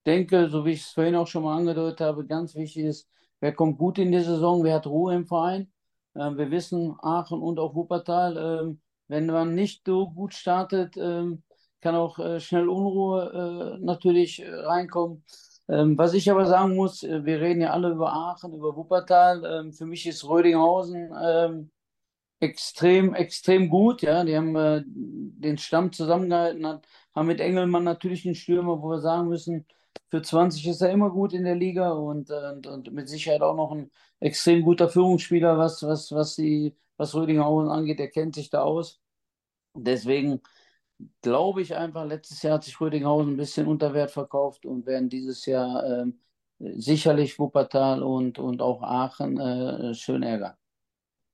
denke, so wie ich es vorhin auch schon mal angedeutet habe, ganz wichtig ist, wer kommt gut in die Saison, wer hat Ruhe im Verein. Ähm, wir wissen, Aachen und auch Wuppertal, ähm, wenn man nicht so gut startet, ähm, kann auch äh, schnell Unruhe äh, natürlich äh, reinkommen. Ähm, was ich aber sagen muss, äh, wir reden ja alle über Aachen, über Wuppertal. Ähm, für mich ist Rödinghausen ähm, extrem, extrem gut. Ja, die haben äh, den Stamm zusammengehalten, hat, haben mit Engelmann natürlich einen Stürmer, wo wir sagen müssen, für 20 ist er immer gut in der Liga und, und, und mit Sicherheit auch noch ein extrem guter Führungsspieler, was, was, was, die, was Rödinghausen angeht. Er kennt sich da aus. Deswegen glaube ich einfach, letztes Jahr hat sich Rödinghausen ein bisschen unter Wert verkauft und werden dieses Jahr äh, sicherlich Wuppertal und, und auch Aachen äh, schön ärgern.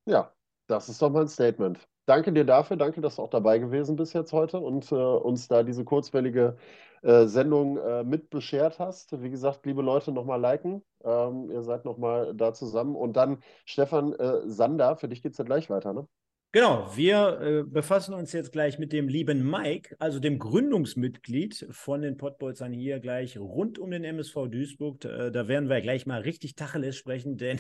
Ja, das ist doch mal ein Statement. Danke dir dafür, danke, dass du auch dabei gewesen bist jetzt heute und äh, uns da diese kurzwellige äh, Sendung äh, mit beschert hast. Wie gesagt, liebe Leute, nochmal liken. Ähm, ihr seid nochmal da zusammen. Und dann, Stefan äh, Sander, für dich geht es ja gleich weiter, ne? Genau, wir äh, befassen uns jetzt gleich mit dem lieben Mike, also dem Gründungsmitglied von den Pottbolzern hier gleich rund um den MSV Duisburg. Äh, da werden wir gleich mal richtig Tacheles sprechen, denn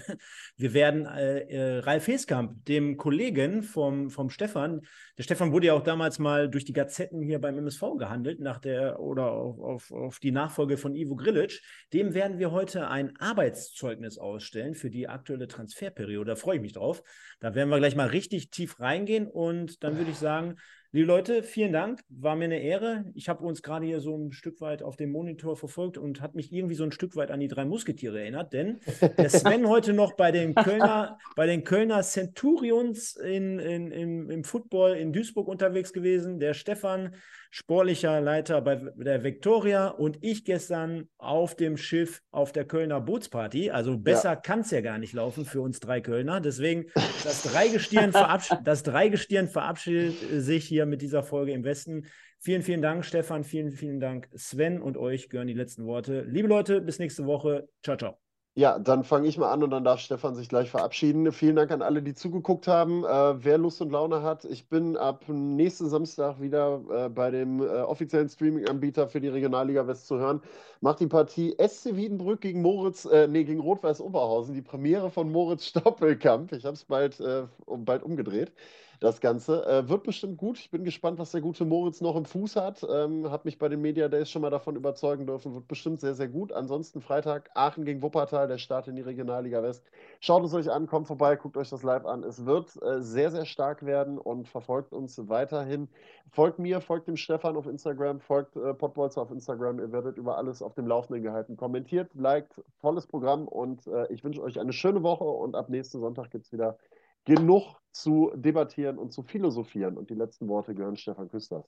wir werden äh, äh, Ralf Heskamp, dem Kollegen vom, vom Stefan, der Stefan wurde ja auch damals mal durch die Gazetten hier beim MSV gehandelt, nach der oder auf, auf, auf die Nachfolge von Ivo Grilic. Dem werden wir heute ein Arbeitszeugnis ausstellen für die aktuelle Transferperiode. Da freue ich mich drauf. Da werden wir gleich mal richtig tief rein reingehen und dann würde ich sagen, liebe Leute, vielen Dank, war mir eine Ehre. Ich habe uns gerade hier so ein Stück weit auf dem Monitor verfolgt und hat mich irgendwie so ein Stück weit an die drei Musketiere erinnert, denn der Sven heute noch bei den Kölner, bei den Kölner Centurions in, in, in, im Football in Duisburg unterwegs gewesen, der Stefan sportlicher Leiter bei der Victoria und ich gestern auf dem Schiff auf der Kölner Bootsparty. Also besser ja. kann es ja gar nicht laufen für uns drei Kölner. Deswegen das Dreigestirn, verabsch das Dreigestirn verabschiedet sich hier mit dieser Folge im Westen. Vielen, vielen Dank, Stefan. Vielen, vielen Dank, Sven. Und euch gehören die letzten Worte. Liebe Leute, bis nächste Woche. Ciao, ciao. Ja, dann fange ich mal an und dann darf Stefan sich gleich verabschieden. Vielen Dank an alle, die zugeguckt haben. Äh, wer Lust und Laune hat, ich bin ab nächsten Samstag wieder äh, bei dem äh, offiziellen Streaming-Anbieter für die Regionalliga West zu hören. Macht die Partie SC Wiedenbrück gegen Moritz, äh, nee, gegen Rot-Weiß Oberhausen, die Premiere von Moritz Stoppelkamp. Ich habe es bald, äh, bald umgedreht das Ganze. Äh, wird bestimmt gut. Ich bin gespannt, was der gute Moritz noch im Fuß hat. Ähm, habe mich bei den Media Days schon mal davon überzeugen dürfen. Wird bestimmt sehr, sehr gut. Ansonsten Freitag Aachen gegen Wuppertal, der Start in die Regionalliga West. Schaut es euch an, kommt vorbei, guckt euch das live an. Es wird äh, sehr, sehr stark werden und verfolgt uns weiterhin. Folgt mir, folgt dem Stefan auf Instagram, folgt äh, Podbolzer auf Instagram. Ihr werdet über alles auf dem Laufenden gehalten. Kommentiert, liked, volles Programm und äh, ich wünsche euch eine schöne Woche und ab nächsten Sonntag gibt es wieder genug zu debattieren und zu philosophieren. Und die letzten Worte gehören Stefan Küsters.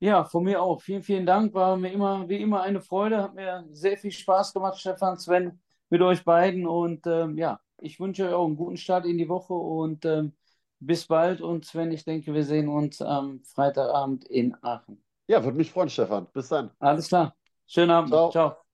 Ja, von mir auch. Vielen, vielen Dank. War mir immer, wie immer eine Freude. Hat mir sehr viel Spaß gemacht, Stefan, Sven, mit euch beiden. Und ähm, ja, ich wünsche euch auch einen guten Start in die Woche und ähm, bis bald. Und Sven, ich denke, wir sehen uns am Freitagabend in Aachen. Ja, würde mich freuen, Stefan. Bis dann. Alles klar. Schönen Abend. Ciao. Ciao.